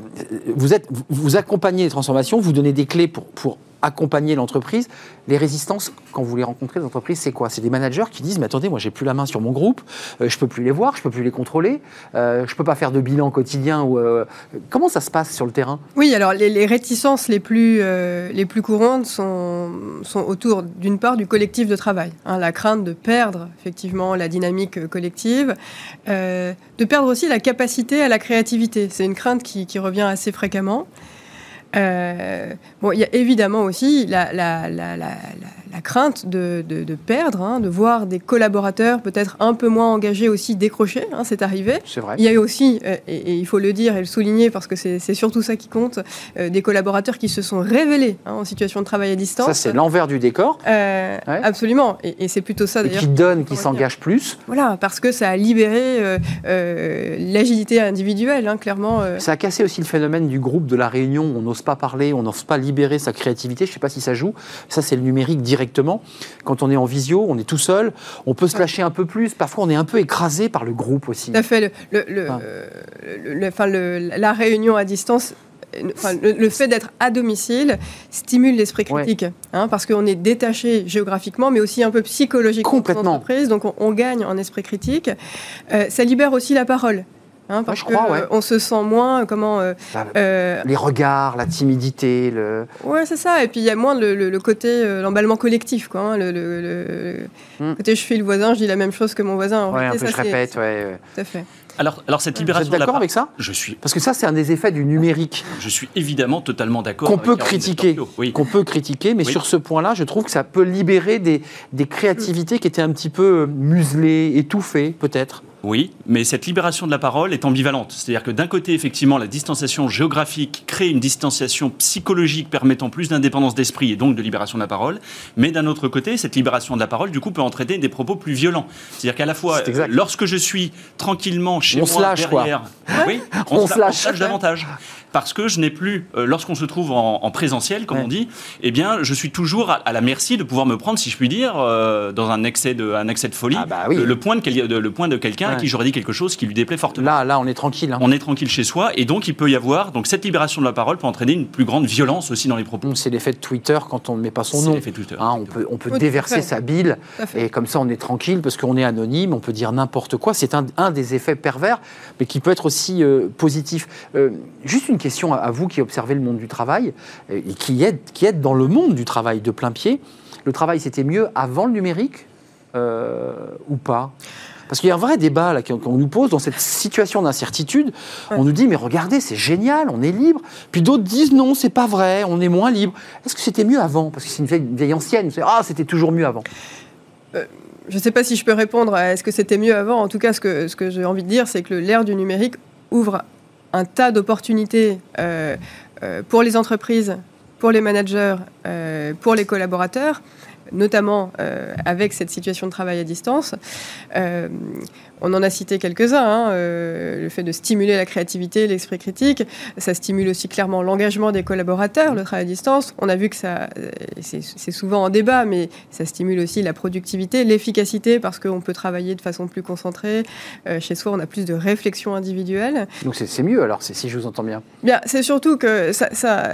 vous, êtes, vous, vous accompagnez les transformations, vous donnez des clés pour, pour accompagner l'entreprise. Les résistances, quand vous les rencontrez, les entreprises, c'est quoi? C'est des managers qui disent, mais attendez, moi j'ai plus la main sur mon groupe, euh, je peux plus les voir, je peux plus les contrôler, euh, je peux pas faire de bilan quotidien. Euh, comment ça se passe sur le terrain? Oui, alors les, réticences les plus, euh, les plus courantes sont, sont autour d'une part du collectif de travail, hein, la crainte de perdre effectivement la dynamique euh, collective, de perdre aussi la capacité à la créativité. C'est une crainte qui revient assez fréquemment. Euh, bon, il y a évidemment aussi la, la- la- la- la- crainte de, de- de perdre, hein, de voir des collaborateurs peut-être un peu moins engagés aussi décrocher. hein, c'est arrivé. C'est vrai. Il y a eu aussi, euh, et, et il faut le dire et le souligner parce que c'est surtout ça qui compte, euh, des collaborateurs qui se sont révélés hein, en situation de travail à distance. Ça, c'est l'envers du décor. Euh, Ouais. Absolument. Et, et c'est plutôt ça d'ailleurs. qui donne, qui s'engage plus. Voilà, parce que ça a libéré l'agilité individuelle, clairement. Ça a cassé aussi le phénomène du groupe de la réunion. On n'ose pas parler, on n'ose pas libérer sa créativité. Je ne sais pas si ça joue. Ça, c'est le numérique directement. Quand on est en visio, on est tout seul. On peut se lâcher un peu plus. Parfois, on est un peu écrasé par le groupe aussi. Tout à fait. Le, le- le- le- le- enfin, le- la réunion à distance, enfin, le, le fait d'être à domicile stimule l'esprit Ouais. critique, hein, parce qu'on est détaché géographiquement, mais aussi un peu psychologiquement de Complètement. donc on, on gagne en esprit critique. Euh, ça libère aussi la parole. Hein, parce je crois, que, ouais. euh, on se sent moins, comment, euh, La- euh, Les regards, la timidité, le... Ouais, c'est ça. Et puis il y a moins le, le- le côté, euh, l'emballement collectif, quoi. hein, le, le- le- Hmm. côté je fais le voisin, je dis la même chose que mon voisin. En Ouais, un peu, ça, je répète. ouais. Tout à fait. Alors, alors cette Vous libération êtes de la d'accord avec ça? Je suis, Parce que ça, c'est un des effets du numérique je suis évidemment totalement d'accord. qu'on avec peut critiquer. Oui. Qu'on peut critiquer, mais Oui. sur ce point-là, je trouve que ça peut libérer des, des créativités qui étaient un petit peu euh, muselées, étouffées, peut-être. Oui, mais cette libération de la parole est ambivalente. C'est-à-dire que d'un côté, effectivement, la distanciation géographique crée une distanciation psychologique permettant plus d'indépendance d'esprit et donc de libération de la parole. Mais d'un autre côté, cette libération de la parole, du coup, peut entraîner des propos plus violents. C'est-à-dire qu'à la fois, lorsque je suis tranquillement chez On moi se lâche, quoi. derrière, oui, On on, se lâche. on se lâche davantage. Parce que je n'ai plus, euh, lorsqu'on se trouve en, en présentiel, comme Ouais. on dit, eh bien, je suis toujours à, à la merci de pouvoir me prendre, si je puis dire, euh, dans un excès de, un excès de folie, Ah bah oui. le, le point de, quel- de- le point de quelqu'un à qui j'aurais dit quelque chose qui lui déplaît fortement. Là, là, on est tranquille. hein. On est tranquille chez soi et donc il peut y avoir donc cette libération de la parole peut entraîner une plus grande violence aussi dans les propos. Bon, C'est l'effet de Twitter quand on ne met pas son C'est nom. l'effet Twitter. Hein, on peut, on peut tout déverser fait. sa bile et comme ça on est tranquille parce qu'on est anonyme, on peut dire n'importe quoi. C'est un, un des effets pervers, mais qui peut être aussi euh, positif. Euh, juste une question à, à vous qui observez le monde du travail euh, et qui êtes, qui êtes dans le monde du travail de plein pied. Le travail c'était mieux avant le numérique euh, ou pas? Parce qu'il y a un vrai débat là qu'on nous pose dans cette situation d'incertitude. On nous dit mais regardez c'est génial, on est libre. Puis d'autres disent non c'est pas vrai, on est moins libre. Est-ce que c'était mieux avant? Parce que c'est une vieille, ancienne. Ah c'était toujours mieux avant. Je ne sais pas si je peux répondre à est-ce que c'était mieux avant. En tout cas, ce que, ce que j'ai envie de dire, c'est que l'ère du numérique ouvre un tas d'opportunités euh, euh, pour les entreprises, pour les managers, euh, pour les collaborateurs. notamment euh, avec cette situation de travail à distance. Euh, on en a cité quelques-uns, hein, le fait de stimuler la créativité, l'esprit critique, ça stimule aussi clairement l'engagement des collaborateurs, le travail à distance. On a vu que ça, c'est souvent en débat, mais ça stimule aussi la productivité, l'efficacité, parce qu'on peut travailler de façon plus concentrée. chez soi, on a plus de réflexion individuelle. Donc c'est mieux alors, si je vous entends bien. Bien, c'est surtout que ça, ça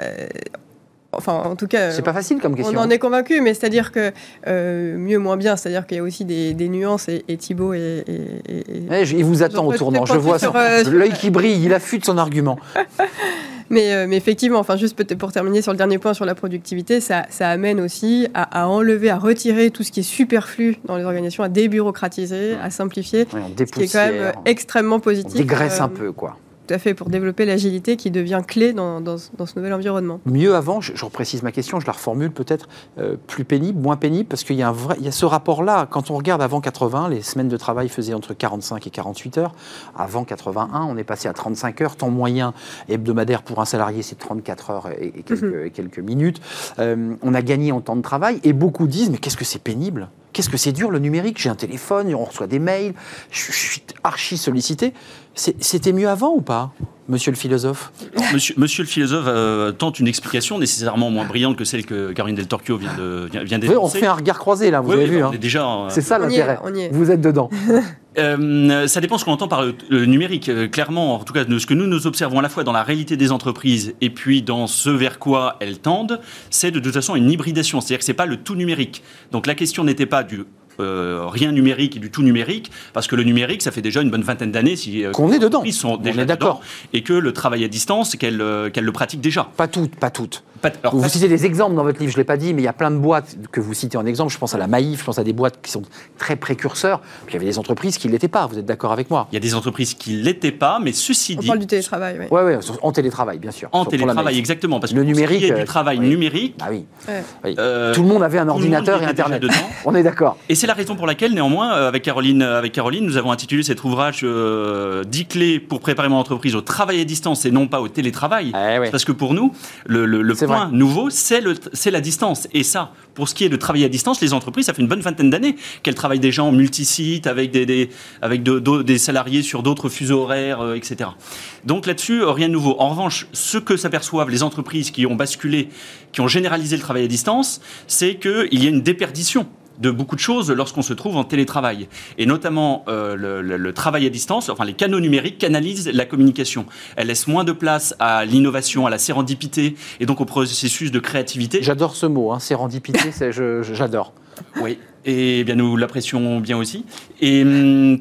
Enfin, en tout cas. C'est pas facile comme question. On en est convaincu, mais c'est-à-dire que euh, mieux, moins bien, c'est-à-dire qu'il y a aussi des, nuances et, Thibault et. il vous attend au tournant, je vois euh, l'œil qui brille, il affûte son argument. mais, euh, mais, effectivement, enfin, juste peut-être pour terminer sur le dernier point sur la productivité, ça, ça amène aussi à, enlever, à retirer tout ce qui est superflu dans les organisations, à débureaucratiser, à simplifier, ce qui est quand même extrêmement positif. Dégraisse un peu, quoi tout à fait, pour développer l'agilité qui devient clé dans, dans, ce nouvel environnement. Mieux avant, je, je reprécise ma question, je la reformule peut-être euh, plus pénible, moins pénible, parce qu'il y, a un vrai, il y a ce rapport-là. Quand on regarde avant 80, les semaines de travail faisaient entre 45 et 48 heures. Avant 81, on est passé à 35 heures. Temps moyen hebdomadaire pour un salarié, c'est 34 heures et, quelques, mhm. quelques, minutes. Euh, on a gagné en temps de travail et beaucoup disent, mais qu'est-ce que c'est pénible? Qu'est-ce que c'est dur le numérique? J'ai un téléphone, on reçoit des mails, je suis archi sollicité. C'était mieux avant ou pas Monsieur le philosophe? Monsieur, monsieur, le philosophe euh, tente une explication nécessairement moins brillante que celle que Caroline Del Torchio vient de vient, On fait un regard croisé là, vous avez vu. Hein. Déjà. C'est ça l'intérêt. Vous êtes dedans. Euh, ça dépend ce qu'on entend par le, numérique. Euh, clairement, en tout cas, de ce que nous nous observons à la fois dans la réalité des entreprises et puis dans ce vers quoi elles tendent, c'est de toute façon une hybridation. C'est-à-dire que c'est pas le tout numérique. Donc la question n'était pas du euh, rien numérique et du tout numérique, parce que le numérique, ça fait déjà une bonne vingtaine d'années si euh, qu'on est dedans, ils sont déjà d'accord, et que le travail à distance, qu'elle euh, qu'elle le pratique déjà. Pas toutes, pas toutes. vous citez des exemples dans votre livre, je l'ai pas dit, mais il y a plein de boîtes que vous citez en exemple. Je pense à la Maïf, je pense à des boîtes qui sont très précurseurs. Puis il y avait des entreprises qui l'étaient pas. Vous êtes d'accord avec moi Il y a des entreprises qui l'étaient pas, mais ceci dit. On parle du télétravail, oui. Ouais, ouais, en télétravail, bien sûr. En télétravail, exactement, parce que le numérique, du travail numérique. Ah oui. Tout le monde avait un ordinateur et Internet. On est d'accord. Et c'est la raison pour laquelle néanmoins, euh, avec Caroline, euh, avec Caroline, nous avons intitulé cet ouvrage euh, 10 clés pour préparer mon entreprise au travail à distance et non pas au télétravail. Eh Parce que pour nous, le, point nouveau, c'est la distance. Et ça, pour ce qui est de travailler à distance, les entreprises, ça fait une bonne vingtaine d'années qu'elles travaillent déjà en multisite, avec des, avec des salariés sur d'autres fuseaux horaires, euh, etc. Donc là-dessus, rien de nouveau. En revanche, ce que s'aperçoivent les entreprises qui ont basculé, qui ont généralisé le travail à distance, c'est qu'il y a une déperdition de beaucoup de choses lorsqu'on se trouve en télétravail. Et notamment, euh, le, travail à distance, enfin les canaux numériques canalisent la communication. Elle laisse moins de place à l'innovation, à la sérendipité et donc au processus de créativité. J'adore ce mot, hein, sérendipité, j'adore. Oui, et bien nous l'apprécions bien aussi. Et, hum,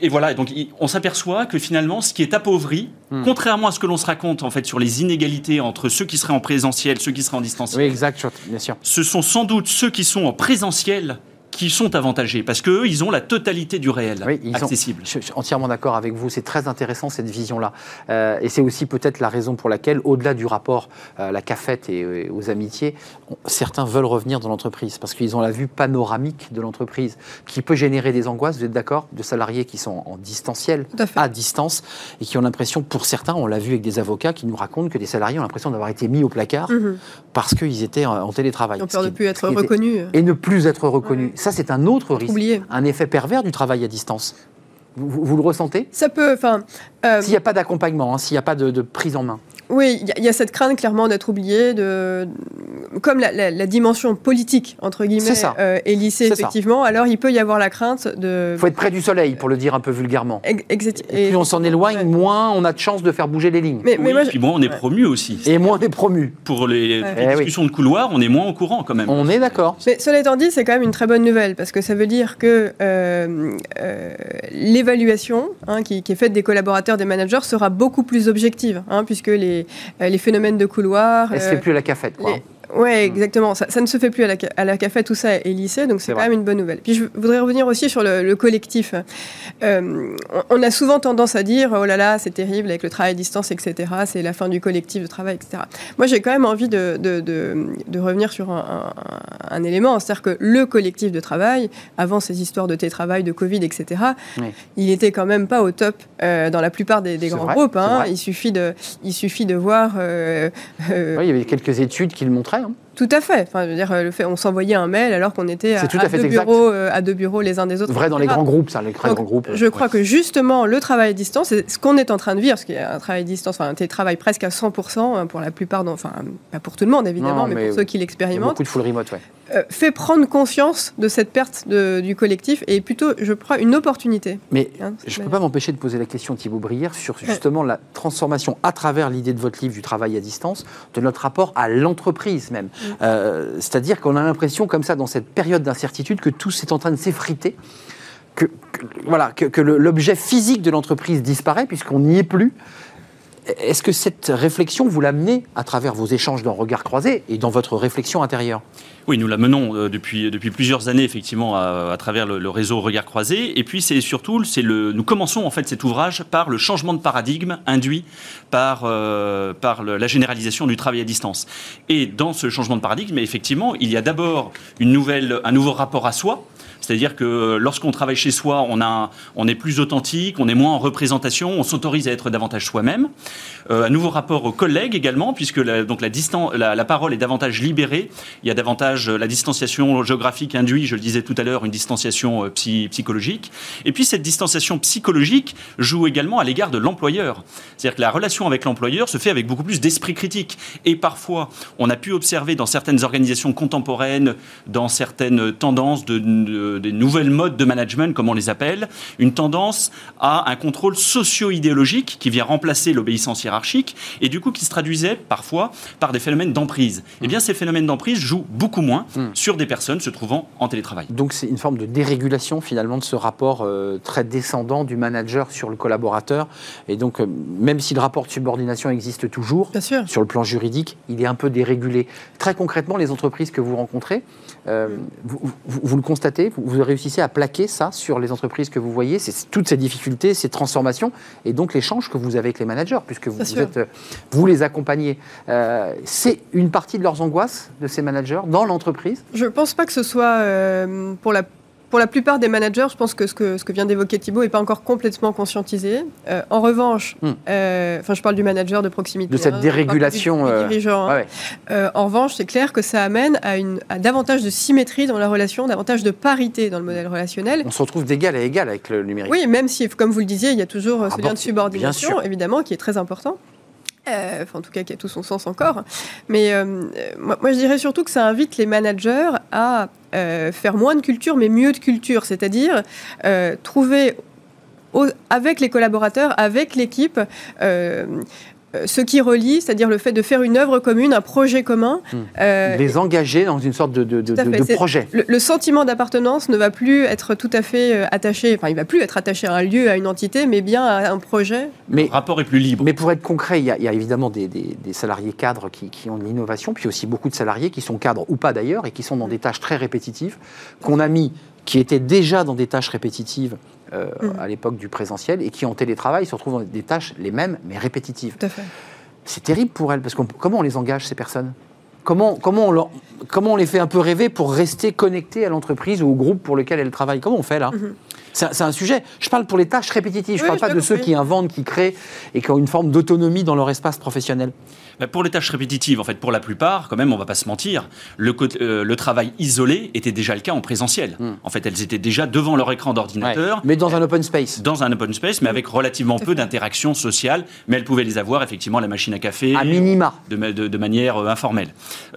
et voilà, donc on s'aperçoit que finalement, ce qui est appauvri, hmm. contrairement à ce que l'on se raconte en fait sur les inégalités entre ceux qui seraient en présentiel, ceux qui seraient en distanciel. Oui, exact, bien sûr. Ce sont sans doute ceux qui sont en présentiel qui sont avantagés parce qu'eux, ils ont la totalité du réel accessible. je suis entièrement d'accord avec vous. C'est très intéressant cette vision-là. Euh, et c'est aussi peut-être la raison pour laquelle, au-delà du rapport à la cafette et, aux amitiés, certains veulent revenir dans l'entreprise parce qu'ils ont la vue panoramique de l'entreprise qui peut générer des angoisses, vous êtes d'accord, de salariés qui sont en distanciel, à, distance, et qui ont l'impression, pour certains, on l'a vu avec des avocats qui nous racontent que des salariés ont l'impression d'avoir été mis au placard mhm. parce qu'ils étaient en, télétravail. Ils ont peur de plus être reconnus. Et ne plus être reconnus. Ça, c'est un autre risque, un effet pervers du travail à distance. Vous, le ressentez? Ça peut. Enfin, euh, s'il n'y a pas d'accompagnement, hein, s'il n'y a pas de, prise en main. Oui, il y, a cette crainte clairement d'être oublié, de, comme la, dimension politique, entre guillemets, euh, est lissée, effectivement, alors il peut y avoir la crainte de... Il faut être près du soleil, pour le dire un peu vulgairement. Exactement. Et, plus on s'en éloigne, moins on a de chances de faire bouger les lignes. Mais, et puis moins on est promu aussi. Et moins on est promu. Pour les, eh discussions de couloir, on est moins au courant quand même. On est d'accord. Mais cela étant dit, c'est quand même une très bonne nouvelle, parce que ça veut dire que euh, euh, l'évaluation hein, qui, est faite des collaborateurs, des managers, sera beaucoup plus objective, hein, puisque les, les phénomènes de couloir... Ne se fait plus la cafette, quoi. Mm. exactement. Ça, ne se fait plus à la, à la café, tout ça est lissé, donc c'est quand même une bonne nouvelle. Puis je voudrais revenir aussi sur le, collectif. Euh, on a souvent tendance à dire, oh là là, c'est terrible avec le travail à distance, etc. C'est la fin du collectif de travail, etc. Moi, j'ai quand même envie de, de, de, revenir sur un, un, élément, c'est-à-dire que le collectif de travail, avant ces histoires de télétravail, de Covid, etc., il était quand même pas au top euh, dans la plupart des, grands groupes. Hein. Il, suffit de, il suffit de voir... Euh, il y avait quelques études qui le montraient. Hein. Tout à fait. Enfin, je veux dire, le fait, on s'envoyait un mail alors qu'on était à, C'est tout à à fait deux bureaux, euh, à deux bureaux les uns des autres. Vrai dans les grands groupes, ça, les Donc, grands groupes. Je crois que justement, le travail à distance, c'est ce qu'on est en train de vivre, parce qu'il y a un travail à distance, enfin un télétravail presque à 100% hein, pour la plupart, enfin pas pour tout le monde évidemment, Non, mais, mais pour ceux qui l'expérimentent, beaucoup de full remote, ouais. euh, fait prendre conscience de cette perte de- du collectif et plutôt, je crois, une opportunité. Mais hein, je ne peux pas m'empêcher de poser la question, Thibaut Brière, sur justement la transformation à travers l'idée de votre livre du travail à distance, de notre rapport à l'entreprise même. Euh, C'est-à-dire qu'on a l'impression, comme ça, dans cette période d'incertitude, que tout est en train de s'effriter. Que, l'objet physique de l'entreprise disparaît puisqu'on n'y est plus. Est-ce que cette réflexion, vous l'amenez à travers vos échanges dans Regard Croisé et dans votre réflexion intérieure? Oui, nous la menons euh, depuis, depuis plusieurs années, effectivement, à, travers le, réseau Regard Croisé. Et puis, c'est surtout, c'est le, nous commençons en fait cet ouvrage par le changement de paradigme induit par, euh, par la généralisation du travail à distance. Et dans ce changement de paradigme, effectivement, il y a d'abord un nouveau rapport à soi. C'est-à-dire que lorsqu'on travaille chez soi, on, a, on est plus authentique, on est moins en représentation, on s'autorise à être davantage soi-même. Euh, un nouveau rapport aux collègues également, puisque la, donc la, la, parole est davantage libérée. Il y a davantage euh, la distanciation géographique induit, je le disais tout à l'heure, une distanciation euh, psy- psychologique. Et puis cette distanciation psychologique joue également à l'égard de l'employeur. C'est-à-dire que la relation avec l'employeur se fait avec beaucoup plus d'esprit critique. Et parfois, on a pu observer dans certaines organisations contemporaines, dans certaines tendances de- des nouvelles modes de management, comme on les appelle, une tendance à un contrôle socio-idéologique qui vient remplacer l'obéissance hiérarchique et du coup qui se traduisait parfois par des phénomènes d'emprise. Eh bien, ces phénomènes d'emprise jouent beaucoup moins sur des personnes se trouvant en télétravail. Donc c'est une forme de dérégulation finalement de ce rapport euh, très descendant du manager sur le collaborateur. Et donc euh, même si le rapport de subordination existe toujours, Bien sûr. sur le plan juridique, il est un peu dérégulé. Très concrètement, les entreprises que vous rencontrez, euh, vous, vous- vous le constatez, vous, vous réussissez à plaquer ça sur les entreprises que vous voyez, c'est toutes ces difficultés, ces transformations, et donc l'échange que vous avez avec les managers, puisque vous, êtes, euh, vous les accompagnez. Euh, c'est une partie de leurs angoisses de ces managers dans l'entreprise? Je pense pas que ce soit euh, pour la pour la plupart des managers, je pense que ce que, ce que vient d'évoquer Thibault n'est pas encore complètement conscientisé. Euh, en revanche, Hmm. euh, enfin, je parle du manager de proximité. De cette hein, du- dérégulation, du euh, dirigeant, hein. Ouais, ouais. En revanche, c'est clair que ça amène à, une, à davantage de symétrie dans la relation, davantage de parité dans le modèle relationnel. On se retrouve d'égal à égal avec le numérique. Oui, même si, comme vous le disiez, il y a toujours euh, ce Ah lien de subordination, évidemment, qui est très important. Euh, enfin, en tout cas, qui a tout son sens encore. Mais euh, moi, je dirais surtout que ça invite les managers à euh, faire moins de culture, mais mieux de culture. C'est-à-dire trouver avec les collaborateurs, avec l'équipe, ce qui relie, c'est-à-dire le fait de faire une œuvre commune, un projet commun. Hmm. Euh, Les engager dans une sorte de, projet. le, le sentiment d'appartenance ne va plus être tout à fait euh, attaché, enfin il va plus être attaché à un lieu, à une entité, mais bien à un projet. Mais Le rapport est plus libre. Mais pour être concret, il y a, il y a évidemment des, des- des salariés cadres qui, qui ont de l'innovation, puis aussi beaucoup de salariés qui sont cadres ou pas d'ailleurs, et qui sont dans des tâches très répétitives, qu'on a mis, qui étaient déjà dans des tâches répétitives euh, Mhm. à l'époque du présentiel, et qui en télétravail se retrouvent dans des tâches les mêmes, mais répétitives. C'est terrible pour elles, parce que comment on les engage, ces personnes? Comment, comment, on leur- comment on les fait un peu rêver pour rester connectés à l'entreprise ou au groupe pour lequel elles travaillent? Comment on fait là? Mhm. C'est un- sujet. Je parle pour les tâches répétitives. Je ne parle pas de ceux qui inventent, qui créent et qui ont une forme d'autonomie dans leur espace professionnel. Bah, Pour les tâches répétitives, en fait, pour la plupart, quand même, on va pas se mentir, le, euh, le travail isolé était déjà le cas en présentiel. Hmm. En fait, elles étaient déjà devant leur écran d'ordinateur. Ouais. Mais dans un open space. Dans un open space, mais avec relativement peu d'interactions sociales, mais elles pouvaient les avoir effectivement à la machine à café, À minima. de, ma- de- de manière euh, informelle.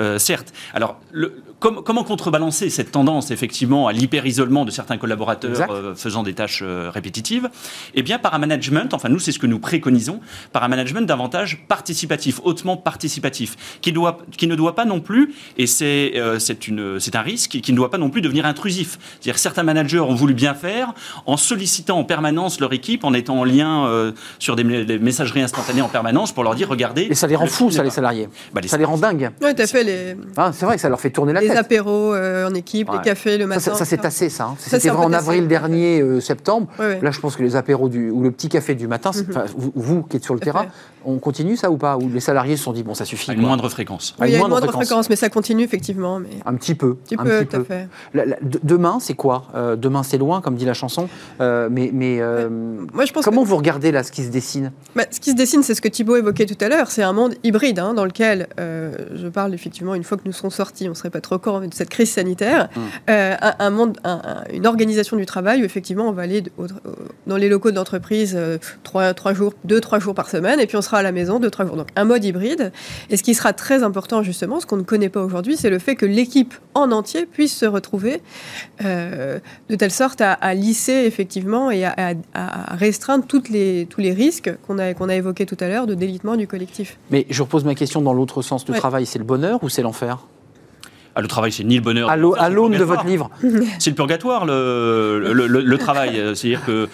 Euh, certes. Alors, le- com- comment contrebalancer cette tendance effectivement à l'hyper-isolement de certains collaborateurs faisant des tâches répétitives? Eh bien, par un management, enfin nous, c'est ce que nous préconisons, par un management davantage participatif, hautement participatif, qui, doit, qui ne doit pas non plus, et c'est euh, c'est c'est un risque, qui ne doit pas non plus devenir intrusif. C'est-à-dire que certains managers ont voulu bien faire en sollicitant en permanence leur équipe, en étant en lien euh, sur des, messageries instantanées en permanence pour leur dire, regardez... Et ça les rend le fous, ça, les salariés. Bah, les- Ça les rend dingues. Oui, tout à fait. Les, Hein, c'est vrai que ça leur fait tourner la les tête. apéros euh, en équipe, Ouais. les cafés le matin. ça, tassé, ça. hein. Ça, C'était c'est vrai en avril dernier, euh, septembre. Ouais, ouais. Là, je pense que les apéros du, ou le petit café du matin, c'est- Mhm. vous, vous qui êtes sur le terrain, on continue ça ou pas? Ou les salariés se sont dit, bon, ça suffit. À une quoi. moindre fréquence. À Oui, il y a une moindre fréquence. fréquence. mais ça continue effectivement. Mais... Un petit peu. Un petit un peu, petit tout à peu. fait. La- la- de- demain, c'est quoi? Euh, Demain, c'est loin, comme dit la chanson. Euh, mais mais euh, Moi, je pense comment que vous regardez là ce qui se dessine? Bah, ce qui se dessine, c'est ce que Thibault évoquait tout à l'heure. C'est un monde hybride hein, dans lequel, euh, je parle effectivement, une fois que nous serons sortis, on ne serait pas trop encore de cette crise sanitaire, Hum. euh, un, un monde, un- un- une organisation du travail où effectivement on va aller de- dans les locaux d'entreprise euh, trois, trois jours, deux, trois jours par semaine, et puis on sera à la maison deux, trois jours. Donc un mode hybride. Et ce qui sera très important justement, ce qu'on ne connaît pas aujourd'hui, c'est le fait que l'équipe en entier puisse se retrouver euh, de telle sorte à, à lisser effectivement et à, à- à restreindre toutes les, tous les risques qu'on a, qu'on a évoqués tout à l'heure de délitement du collectif. Mais je repose ma question dans l'autre sens. Le Ouais. travail, c'est le bonheur ou c'est l'enfer? Ah, le travail, c'est ni le bonheur. À l'aune de votre livre. C'est le purgatoire, le, le, le- le travail. C'est-à-dire que.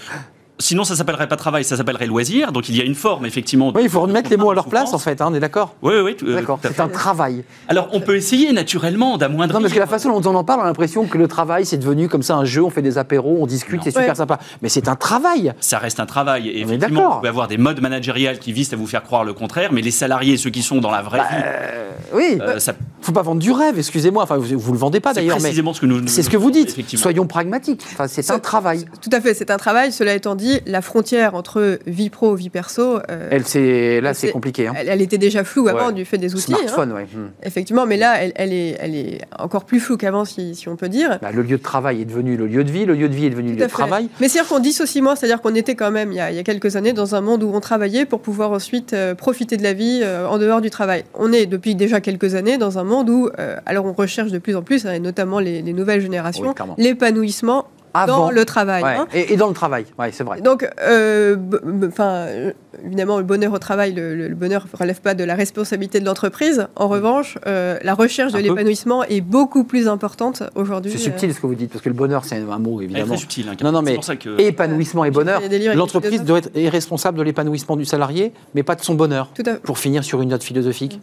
Sinon, ça s'appellerait pas travail, ça s'appellerait loisir. Donc, il y a une forme, effectivement. Oui, il faut remettre les mots à leur place, en fait. hein, on est d'accord Oui, oui, oui. euh, D'accord. tout à C'est un travail. Alors, on peut essayer naturellement d'amoindrir. Non, parce que la façon dont on en parle, on a l'impression que le travail, c'est devenu comme ça un jeu. On fait des apéros, on discute, c'est super Ouais. sympa. Mais c'est un travail. Ça reste un travail. Et On effectivement, vous pouvez avoir des modes managériels qui visent à vous faire croire le contraire, mais les salariés, ceux qui sont dans la vraie Bah, vie, euh, oui. euh, ça- faut pas vendre du rêve. Excusez-moi. Enfin, vous, vous le vendez pas c'est d'ailleurs, mais précisément ce que nous. c'est ce que vous dites. Soyons pragmatiques. Enfin, c'est un C'est- travail. Tout à fait, c'est un travail. Cela étant dit, la frontière entre vie pro, vie perso, euh, Elle, c'est là, c'est compliqué. Hein. elle, elle était déjà floue avant Ouais. du fait des outils. hein. Smartphone, ouais. Hmm. Effectivement, mais là, elle, elle est, elle est encore plus floue qu'avant, si, si on peut dire. Bah, le lieu de travail est devenu le lieu de vie. Le lieu de vie est devenu le lieu de travail. Mais c'est-à-dire qu'on dissocie moins, c'est-à-dire qu'on était quand même, il y, a, il y a quelques années, dans un monde où on travaillait pour pouvoir ensuite euh, profiter de la vie euh, en dehors du travail. On est depuis déjà quelques années dans un monde où, alors on recherche de plus en plus, hein, et notamment les, les nouvelles générations, Oui, l'épanouissement Avant. dans le travail. Ouais. hein. Et, et dans le travail. Ouais, c'est vrai. Donc, euh, enfin, euh, évidemment, le bonheur au travail, le, le- le bonheur ne relève pas de la responsabilité de l'entreprise. En revanche, euh, la recherche de Un l'épanouissement est beaucoup plus importante aujourd'hui. C'est subtil ce que vous dites parce que le bonheur, c'est un mot évidemment. très subtile. hein, Non, non, c'est mais pour ça que- épanouissement et bonheur. L'entreprise doit être est responsable de l'épanouissement du salarié, mais pas de son bonheur. Tout à Pour finir sur une note philosophique.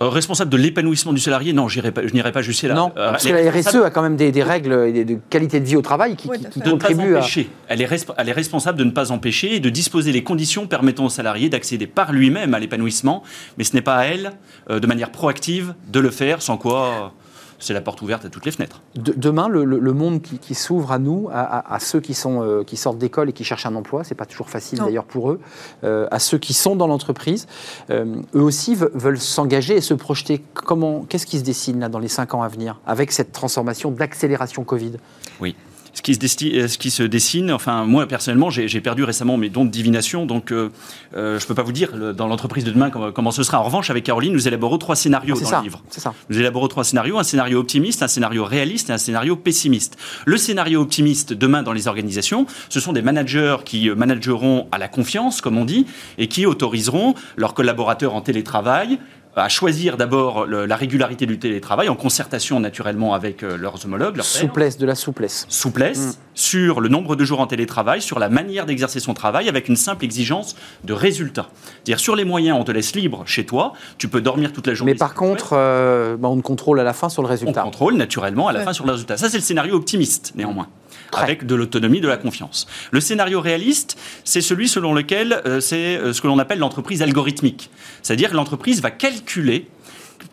Euh, responsable de l'épanouissement du salarié, non, pas, je n'irai pas jusqu'à là. non, Euh, parce que la RSE a quand même des, des règles et des- de qualité de vie au travail qui, Ouais, contribuent à. empêcher. Elle est, elle est responsable de ne pas empêcher et de disposer les conditions permettant au salarié d'accéder par lui-même à l'épanouissement, mais ce n'est pas à elle, euh, de manière proactive, de le faire, sans quoi euh, c'est la porte ouverte à toutes les fenêtres. De- demain, le, le- le monde qui, qui s'ouvre à nous, à, à- à ceux qui, sont, euh, qui sortent d'école et qui cherchent un emploi, c'est pas toujours facile Non. d'ailleurs pour eux, euh, à ceux qui sont dans l'entreprise, euh, eux aussi ve- veulent s'engager et se projeter. Comment, qu'est-ce qui se dessine là dans les cinq ans à venir avec cette transformation d'accélération Covid? Ce qui, se desti- euh, ce qui se dessine, enfin moi personnellement j'ai perdu récemment mes dons de divination, donc euh, euh, je ne peux pas vous dire le- dans l'entreprise de demain comment, comment ce sera. En revanche avec Caroline nous élaborons trois scénarios C'est dans ça, le livre. ça. Nous élaborons trois scénarios, un scénario optimiste, un scénario réaliste et un scénario pessimiste. Le scénario optimiste demain dans les organisations, ce sont des managers qui euh, manageront à la confiance, comme on dit, et qui autoriseront leurs collaborateurs en télétravail à choisir d'abord la régularité du télétravail en concertation naturellement avec euh, leurs homologues, leurs Souplesse, de la souplesse. souplesse Mm. sur le nombre de jours en télétravail, sur la manière d'exercer son travail, avec une simple exigence de résultat. C'est-à-dire sur les moyens, on te laisse libre chez toi, tu peux dormir toute la journée. Mais par si contre, euh, bah, on contrôle à la fin sur le on résultat. contrôle naturellement à la Ouais. fin sur le résultat. Ça, c'est le scénario optimiste, néanmoins. Très. Avec de l'autonomie, de la confiance. Le scénario réaliste, c'est celui selon lequel euh, c'est ce que l'on appelle l'entreprise algorithmique. C'est-à-dire que l'entreprise va calculer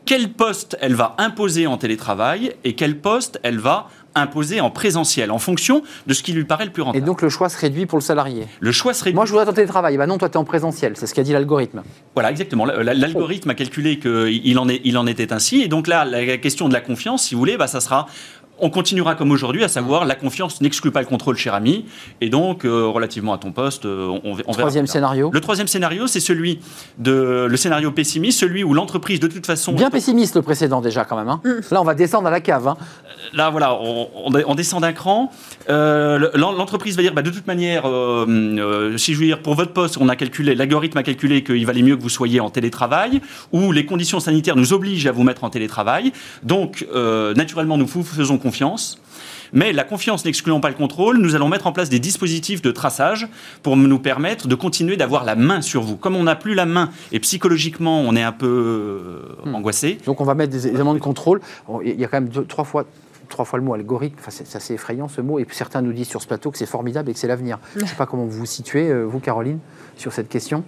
quel poste elle va imposer en télétravail et quel poste elle va imposer en présentiel, en fonction de ce qui lui paraît le plus Et rentable. donc le choix se réduit pour le salarié. le choix serait Moi, je voudrais tenter le travail. Bah non, toi, tu es en présentiel. C'est ce qu'a dit l'algorithme. Voilà, exactement. La- la- L'algorithme a calculé qu'il en, est- il en était ainsi. Et donc là, la question de la confiance, si vous voulez, bah, ça sera. On continuera comme aujourd'hui, à savoir la confiance n'exclut pas le contrôle, cher ami. Et donc, euh, relativement à ton poste, euh, on, on verra. Troisième scénario. Le troisième scénario, c'est celui de le scénario pessimiste, celui où l'entreprise, de toute façon, Bien pessimiste le précédent déjà quand même. hein. Là, on va descendre à la cave. hein. Là, voilà, on, descend d'un cran. Euh, le- l'en- L'entreprise va dire, bah, de toute manière, euh, euh, si je veux dire, pour votre poste, on a calculé, l'algorithme a calculé qu'il valait mieux que vous soyez en télétravail, ou les conditions sanitaires nous obligent à vous mettre en télétravail. Donc, naturellement, nous vous faisons confiance. Mais la confiance n'excluant pas le contrôle, nous allons mettre en place des dispositifs de traçage pour nous permettre de continuer d'avoir la main sur vous. Comme on n'a plus la main et psychologiquement on est un peu Hmm. angoissé, Donc on va mettre des éléments de contrôle. Il y a quand même deux- trois fois trois fois le mot algorithme, enfin, c'est assez effrayant ce mot, et puis certains nous disent sur ce plateau que c'est formidable et que c'est l'avenir. Je ne sais pas comment vous vous situez, euh, vous Caroline, sur cette question.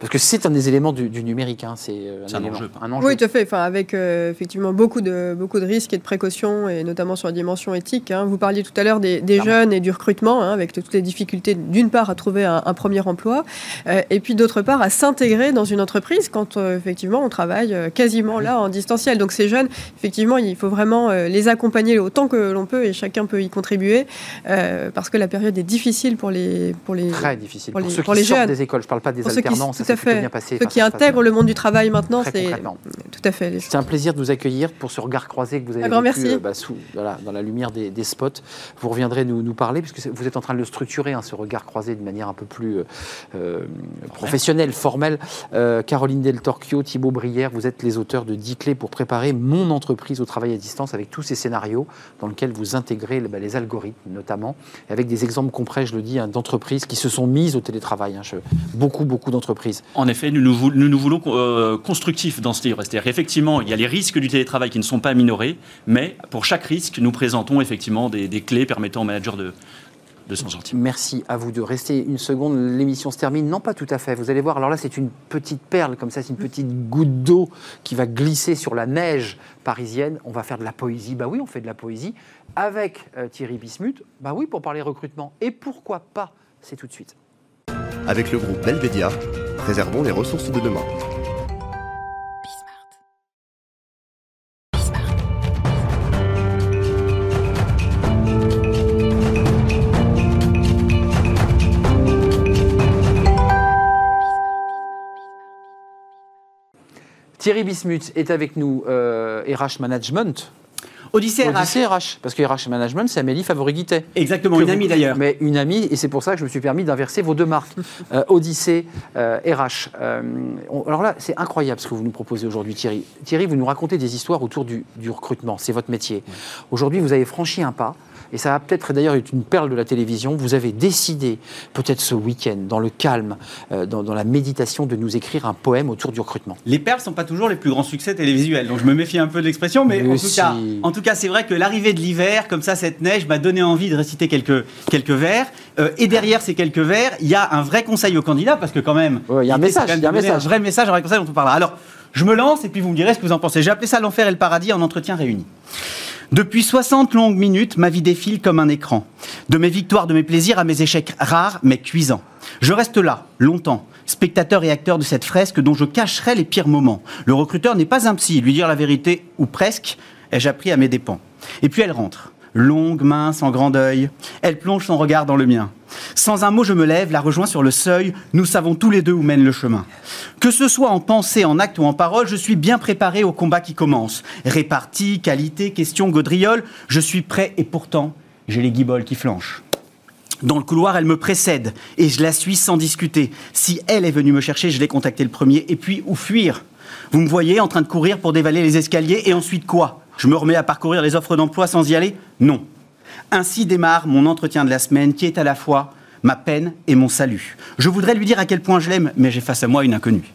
Parce que c'est un des éléments du, du numérique, hein, c'est euh, C'est un enjeu. un enjeu. Oui, tout à fait. Enfin, avec euh, effectivement beaucoup de, beaucoup de risques et de précautions, et notamment sur la dimension éthique. hein. Vous parliez tout à l'heure des, jeunes et du recrutement, hein, avec toutes les difficultés, d'une part, à trouver un, un premier emploi, euh, et puis d'autre part, à s'intégrer dans une entreprise quand euh, effectivement on travaille quasiment là en distanciel. Donc ces jeunes, effectivement, il faut vraiment euh, les accompagner autant que l'on peut, et chacun peut y contribuer, euh, parce que la période est difficile pour les, pour les, Très difficile. pour Pour, les- ceux pour qui les sortent jeunes. des écoles, je ne parle pas des alternances, à fait. bien passé. ceux qui intègrent le monde du travail maintenant. C'est concrètement. tout à fait. un plaisir de vous accueillir pour ce regard croisé que vous avez Un grand vécu, merci. euh, bah, sous, voilà, dans la lumière des, des spots. Vous reviendrez nous, nous parler, puisque vous êtes en train de le structurer, hein, ce regard croisé, de manière un peu plus euh, euh, professionnelle, formelle. Euh, Caroline Del Torchio, Thibaut Brière, vous êtes les auteurs de 10 clés pour préparer mon entreprise au travail à distance, avec tous ces scénarios dans lesquels vous intégrez bah, les algorithmes, notamment, avec des exemples concrets, je le dis, hein, d'entreprises qui se sont mises au télétravail. hein. Je- beaucoup, beaucoup d'entreprises. En effet, nous nous, vou- nous, nous voulons euh, constructifs dans ce livre. C'est-à-dire qu'effectivement, il y a les risques du télétravail qui ne sont pas minorés, mais pour chaque risque, nous présentons effectivement des, clés permettant au manager de, s'en sortir. Merci à vous de rester une seconde. L'émission se termine. Non, pas tout à fait. Vous allez voir. Alors là, c'est une petite perle, comme ça, c'est une petite goutte d'eau qui va glisser sur la neige parisienne. On va faire de la poésie. Bah oui, on fait de la poésie avec euh, Thierry Bismuth. Bah oui, pour parler recrutement. Et pourquoi pas? C'est tout de suite. Avec le groupe Belvedia, préservons les ressources de demain. Thierry Bismuth est avec nous, euh, RH Management. Odyssée RH. Odyssée RH. Parce que RH Management, c'est Amélie Favori-Guittet. Exactement, Que une vous- amie d'ailleurs. Mais une amie, et c'est pour ça que je me suis permis d'inverser vos deux marques. Euh, Odyssée, euh, RH. Euh, on- alors là, c'est incroyable ce que vous nous proposez aujourd'hui, Thierry. Thierry, vous nous racontez des histoires autour du, du recrutement. C'est votre métier. Aujourd'hui, vous avez franchi un pas. Et ça va peut-être d'ailleurs être une perle de la télévision. Vous avez décidé, peut-être ce week-end, dans le calme, euh, dans, dans la méditation, de nous écrire un poème autour du recrutement. Les perles sont pas toujours les plus grands succès télévisuels, donc je me méfie un peu de l'expression, mais, Mais en, tout cas, en tout cas, c'est vrai que l'arrivée de l'hiver, comme ça, cette neige, m'a donné envie de réciter quelques, quelques vers. Euh, et derrière ces quelques vers, il y a un vrai conseil aux candidats, parce que quand même, Ouais, il y a un message, quand même il y a un message. un vrai message, un vrai conseil dont on parlera. Alors, je me lance et puis vous me direz ce que vous en pensez. J'ai appelé ça l'enfer et le paradis en entretien réuni. Depuis 60 longues minutes, ma vie défile comme un écran. De mes victoires, de mes plaisirs à mes échecs rares mais cuisants. Je reste là, longtemps, spectateur et acteur de cette fresque dont je cacherai les pires moments. Le recruteur n'est pas un psy, lui dire la vérité, ou presque, ai-je appris à mes dépens. Et puis elle rentre, longue, mince, en grand deuil. Elle plonge son regard dans le mien. Sans un mot, je me lève, la rejoins sur le seuil. Nous savons tous les deux où mène le chemin. Que ce soit en pensée, en acte ou en parole, je suis bien préparé au combat qui commence. Répartie, qualité, question, gaudriole, je suis prêt et pourtant, j'ai les guibolles qui flanchent. Dans le couloir, elle me précède et je la suis sans discuter. Si elle est venue me chercher, je l'ai contactée le premier. Et puis, où fuir? Vous me voyez en train de courir pour dévaler les escaliers et ensuite quoi? Je me remets à parcourir les offres d'emploi sans y aller Non. Ainsi démarre mon entretien de la semaine qui est à la fois ma peine et mon salut. Je voudrais lui dire à quel point je l'aime, mais j'ai face à moi une inconnue.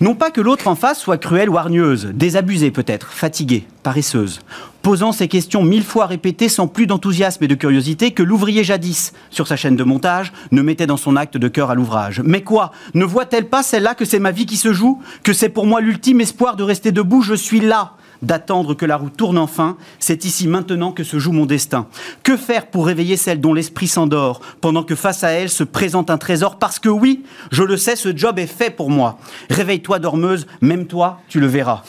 Non pas que l'autre en face soit cruelle ou hargneuse, désabusée peut-être, fatiguée, paresseuse, posant ces questions mille fois répétées sans plus d'enthousiasme et de curiosité que l'ouvrier jadis, sur sa chaîne de montage, ne mettait dans son acte de cœur à l'ouvrage. Mais quoi? Ne voit-elle pas celle-là que c'est ma vie qui se joue? Que c'est pour moi l'ultime espoir de rester debout? Je suis là d'attendre que la roue tourne enfin, c'est ici maintenant que se joue mon destin. Que faire pour réveiller celle dont l'esprit s'endort, pendant que face à elle se présente un trésor? Parce que oui, je le sais, ce job est fait pour moi. Réveille-toi dormeuse, même toi, tu le verras.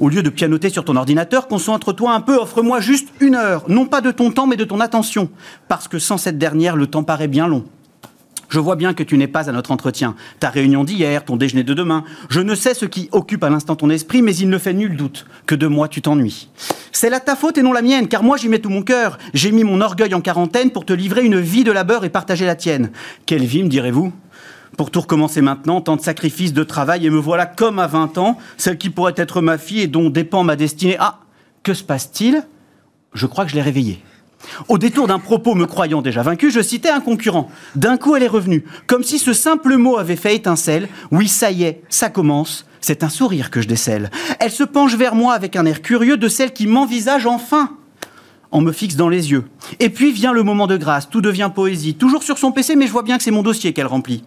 Au lieu de pianoter sur ton ordinateur, concentre-toi un peu, offre-moi juste une heure, non pas de ton temps, mais de ton attention. Parce que sans cette dernière, le temps paraît bien long. Je vois bien que tu n'es pas à notre entretien. Ta réunion d'hier, ton déjeuner de demain. Je ne sais ce qui occupe à l'instant ton esprit, mais il ne fait nul doute que de moi tu t'ennuies. C'est là ta faute et non la mienne, car moi j'y mets tout mon cœur. J'ai mis mon orgueil en quarantaine pour te livrer une vie de labeur et partager la tienne. Quelle vie, me direz-vous? Pour tout recommencer maintenant, tant de sacrifices, de travail, et me voilà comme à 20 ans, celle qui pourrait être ma fille et dont dépend ma destinée. Ah, que se passe-t-il? Je crois que je l'ai réveillée. Au détour d'un propos me croyant déjà vaincu, je citais un concurrent. D'un coup, elle est revenue, comme si ce simple mot avait fait étincelle. Oui, ça y est, ça commence. C'est un sourire que je décèle. Elle se penche vers moi avec un air curieux de celle qui m'envisage enfin. On me fixe dans les yeux. Et puis vient le moment de grâce, tout devient poésie. Toujours sur son PC, mais je vois bien que c'est mon dossier qu'elle remplit.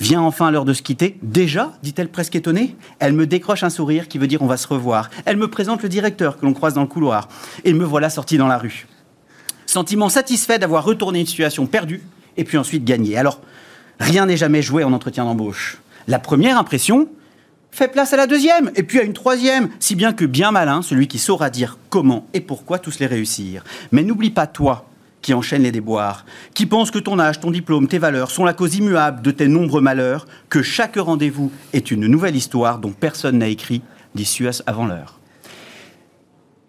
Vient enfin l'heure de se quitter. Déjà dit-elle presque étonnée. Elle me décroche un sourire qui veut dire on va se revoir. Elle me présente le directeur que l'on croise dans le couloir. Et me voilà sorti dans la rue. Sentiment satisfait d'avoir retourné une situation perdue et puis ensuite gagné. Alors, rien n'est jamais joué en entretien d'embauche. La première impression fait place à la deuxième et puis à une troisième, si bien que bien malin, celui qui saura dire comment et pourquoi tous les réussir. Mais n'oublie pas toi qui enchaîne les déboires, qui pense que ton âge, ton diplôme, tes valeurs sont la cause immuable de tes nombreux malheurs, que chaque rendez-vous est une nouvelle histoire dont personne n'a écrit d'issue avant l'heure.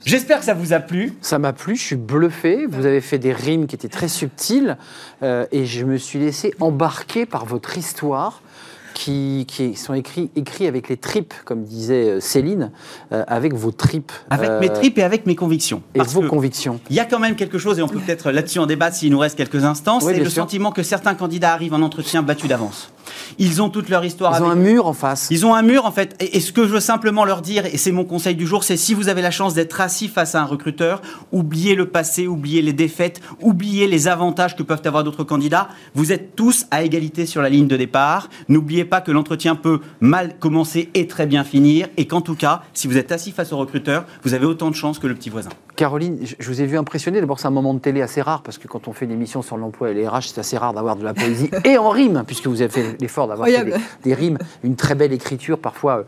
J'espère que ça vous a plu. Ça m'a plu, je suis bluffé. Vous avez fait des rimes qui étaient très subtiles euh, et je me suis laissé embarquer par votre histoire. Qui, qui sont écrits, écrits avec les tripes, comme disait euh, Céline, euh, avec vos tripes. Avec mes tripes et avec mes convictions. Et vos convictions. Il y a quand même quelque chose, et on peut peut-être là-dessus en débattre s'il nous reste quelques instants, Oui, c'est le sûr. sentiment que certains candidats arrivent en entretien battus d'avance. Ils ont toute leur histoire Ils ont un eux. mur en face. Ils ont un mur en fait. Et, et ce que je veux simplement leur dire, et c'est mon conseil du jour, c'est si vous avez la chance d'être assis face à un recruteur, oubliez le passé, oubliez les défaites, oubliez les avantages que peuvent avoir d'autres candidats. Vous êtes tous à égalité sur la ligne de départ. N'oubliez pas que l'entretien peut mal commencer et très bien finir. Et qu'en tout cas, si vous êtes assis face au recruteur, vous avez autant de chance que le petit voisin. Caroline, je- vous ai vu impressionner. D'abord, c'est un moment de télé assez rare parce que quand on fait une émission sur l'emploi et les RH, c'est assez rare d'avoir de la poésie et en rime, puisque vous avez fait l'effort d'avoir fait des, rimes, une très belle écriture, parfois, euh,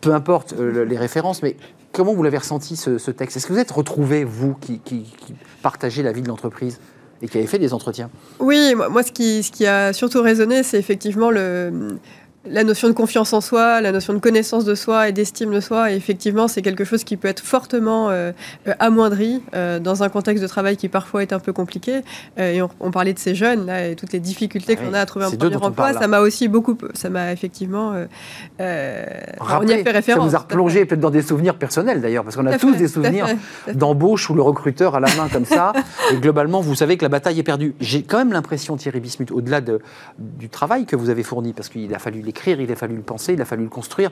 peu importe euh, le- les références, mais comment vous l'avez ressenti ce, ce texte? Est-ce que vous êtes retrouvé, vous, qui, qui- qui partagez la vie de l'entreprise? Et qui avez fait des entretiens. Oui, moi, ce qui a surtout résonné, c'est effectivement le, la notion de confiance en soi, la notion de connaissance de soi et d'estime de soi. Et effectivement, c'est quelque chose qui peut être fortement euh, euh, amoindri euh, dans un contexte de travail qui parfois est un peu compliqué. Euh, et on, on parlait de ces jeunes là, et toutes les difficultés Ah qu'on oui, a à trouver un premier emploi. Ça m'a aussi beaucoup, ça m'a effectivement, euh, on y a fait référence. Ça vous a replongé peut-être dans des souvenirs personnels d'ailleurs, parce qu'on a tous fait, des souvenirs d'embauche où le recruteur a la main comme ça, et globalement, vous savez que la bataille est perdue. J'ai quand même l'impression, Thierry Bismuth, au-delà de- du travail que vous avez fourni, parce qu'il a fallu l'écrire, il a fallu le penser, il a fallu le construire,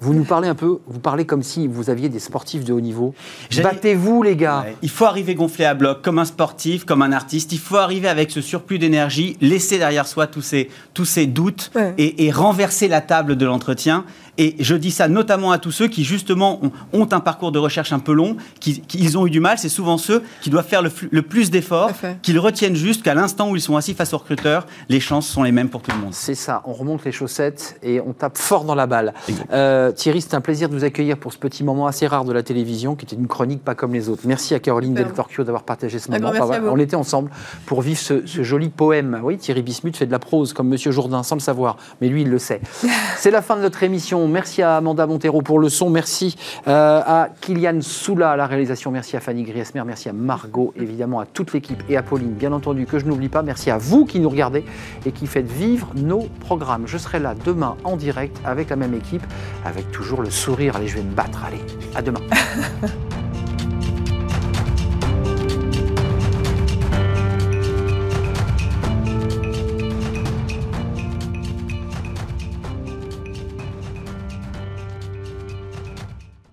vous nous parlez un peu, vous parlez comme si vous aviez des sportifs de haut niveau. Battez-vous, les gars Ouais. Il faut arriver gonflé à bloc, comme un sportif, comme un artiste. Il faut arriver avec ce surplus d'énergie, laisser derrière soi tous ces, tous ces doutes Ouais. et, et renverser la table de l'entretien. Et je dis ça notamment à tous ceux qui, justement, ont, ont un parcours de recherche un peu long, qui, qui- ils ont eu du mal. C'est souvent ceux qui doivent faire le, plus d'efforts, qu'ils retiennent juste qu'à l'instant où ils sont assis face au recruteur, les chances sont les mêmes pour tout le monde. C'est ça, on remonte les chaussettes et on tape fort dans la balle. Euh, Thierry, c'est un plaisir de vous accueillir pour ce petit moment assez rare de la télévision, qui était une chronique pas comme les autres. Merci à Caroline. Del Torchio d'avoir partagé ce moment. à mal. vous. on était ensemble pour vivre ce, ce joli poème. Oui, Thierry Bismuth fait de la prose comme Monsieur Jourdain, sans le savoir, mais lui, il le sait. c'est la fin de notre émission. Merci à Amanda Montero pour le son. Merci euh, à Kylian Soula à la réalisation. Merci à Fanny Griesmer. Merci à Margot, évidemment, à toute l'équipe et à Pauline, bien entendu, que je n'oublie pas. Merci à vous qui nous regardez et qui faites vivre nos programmes. Je serai là demain en direct avec la même équipe, avec toujours le sourire. Allez, je vais me battre. Allez, à demain.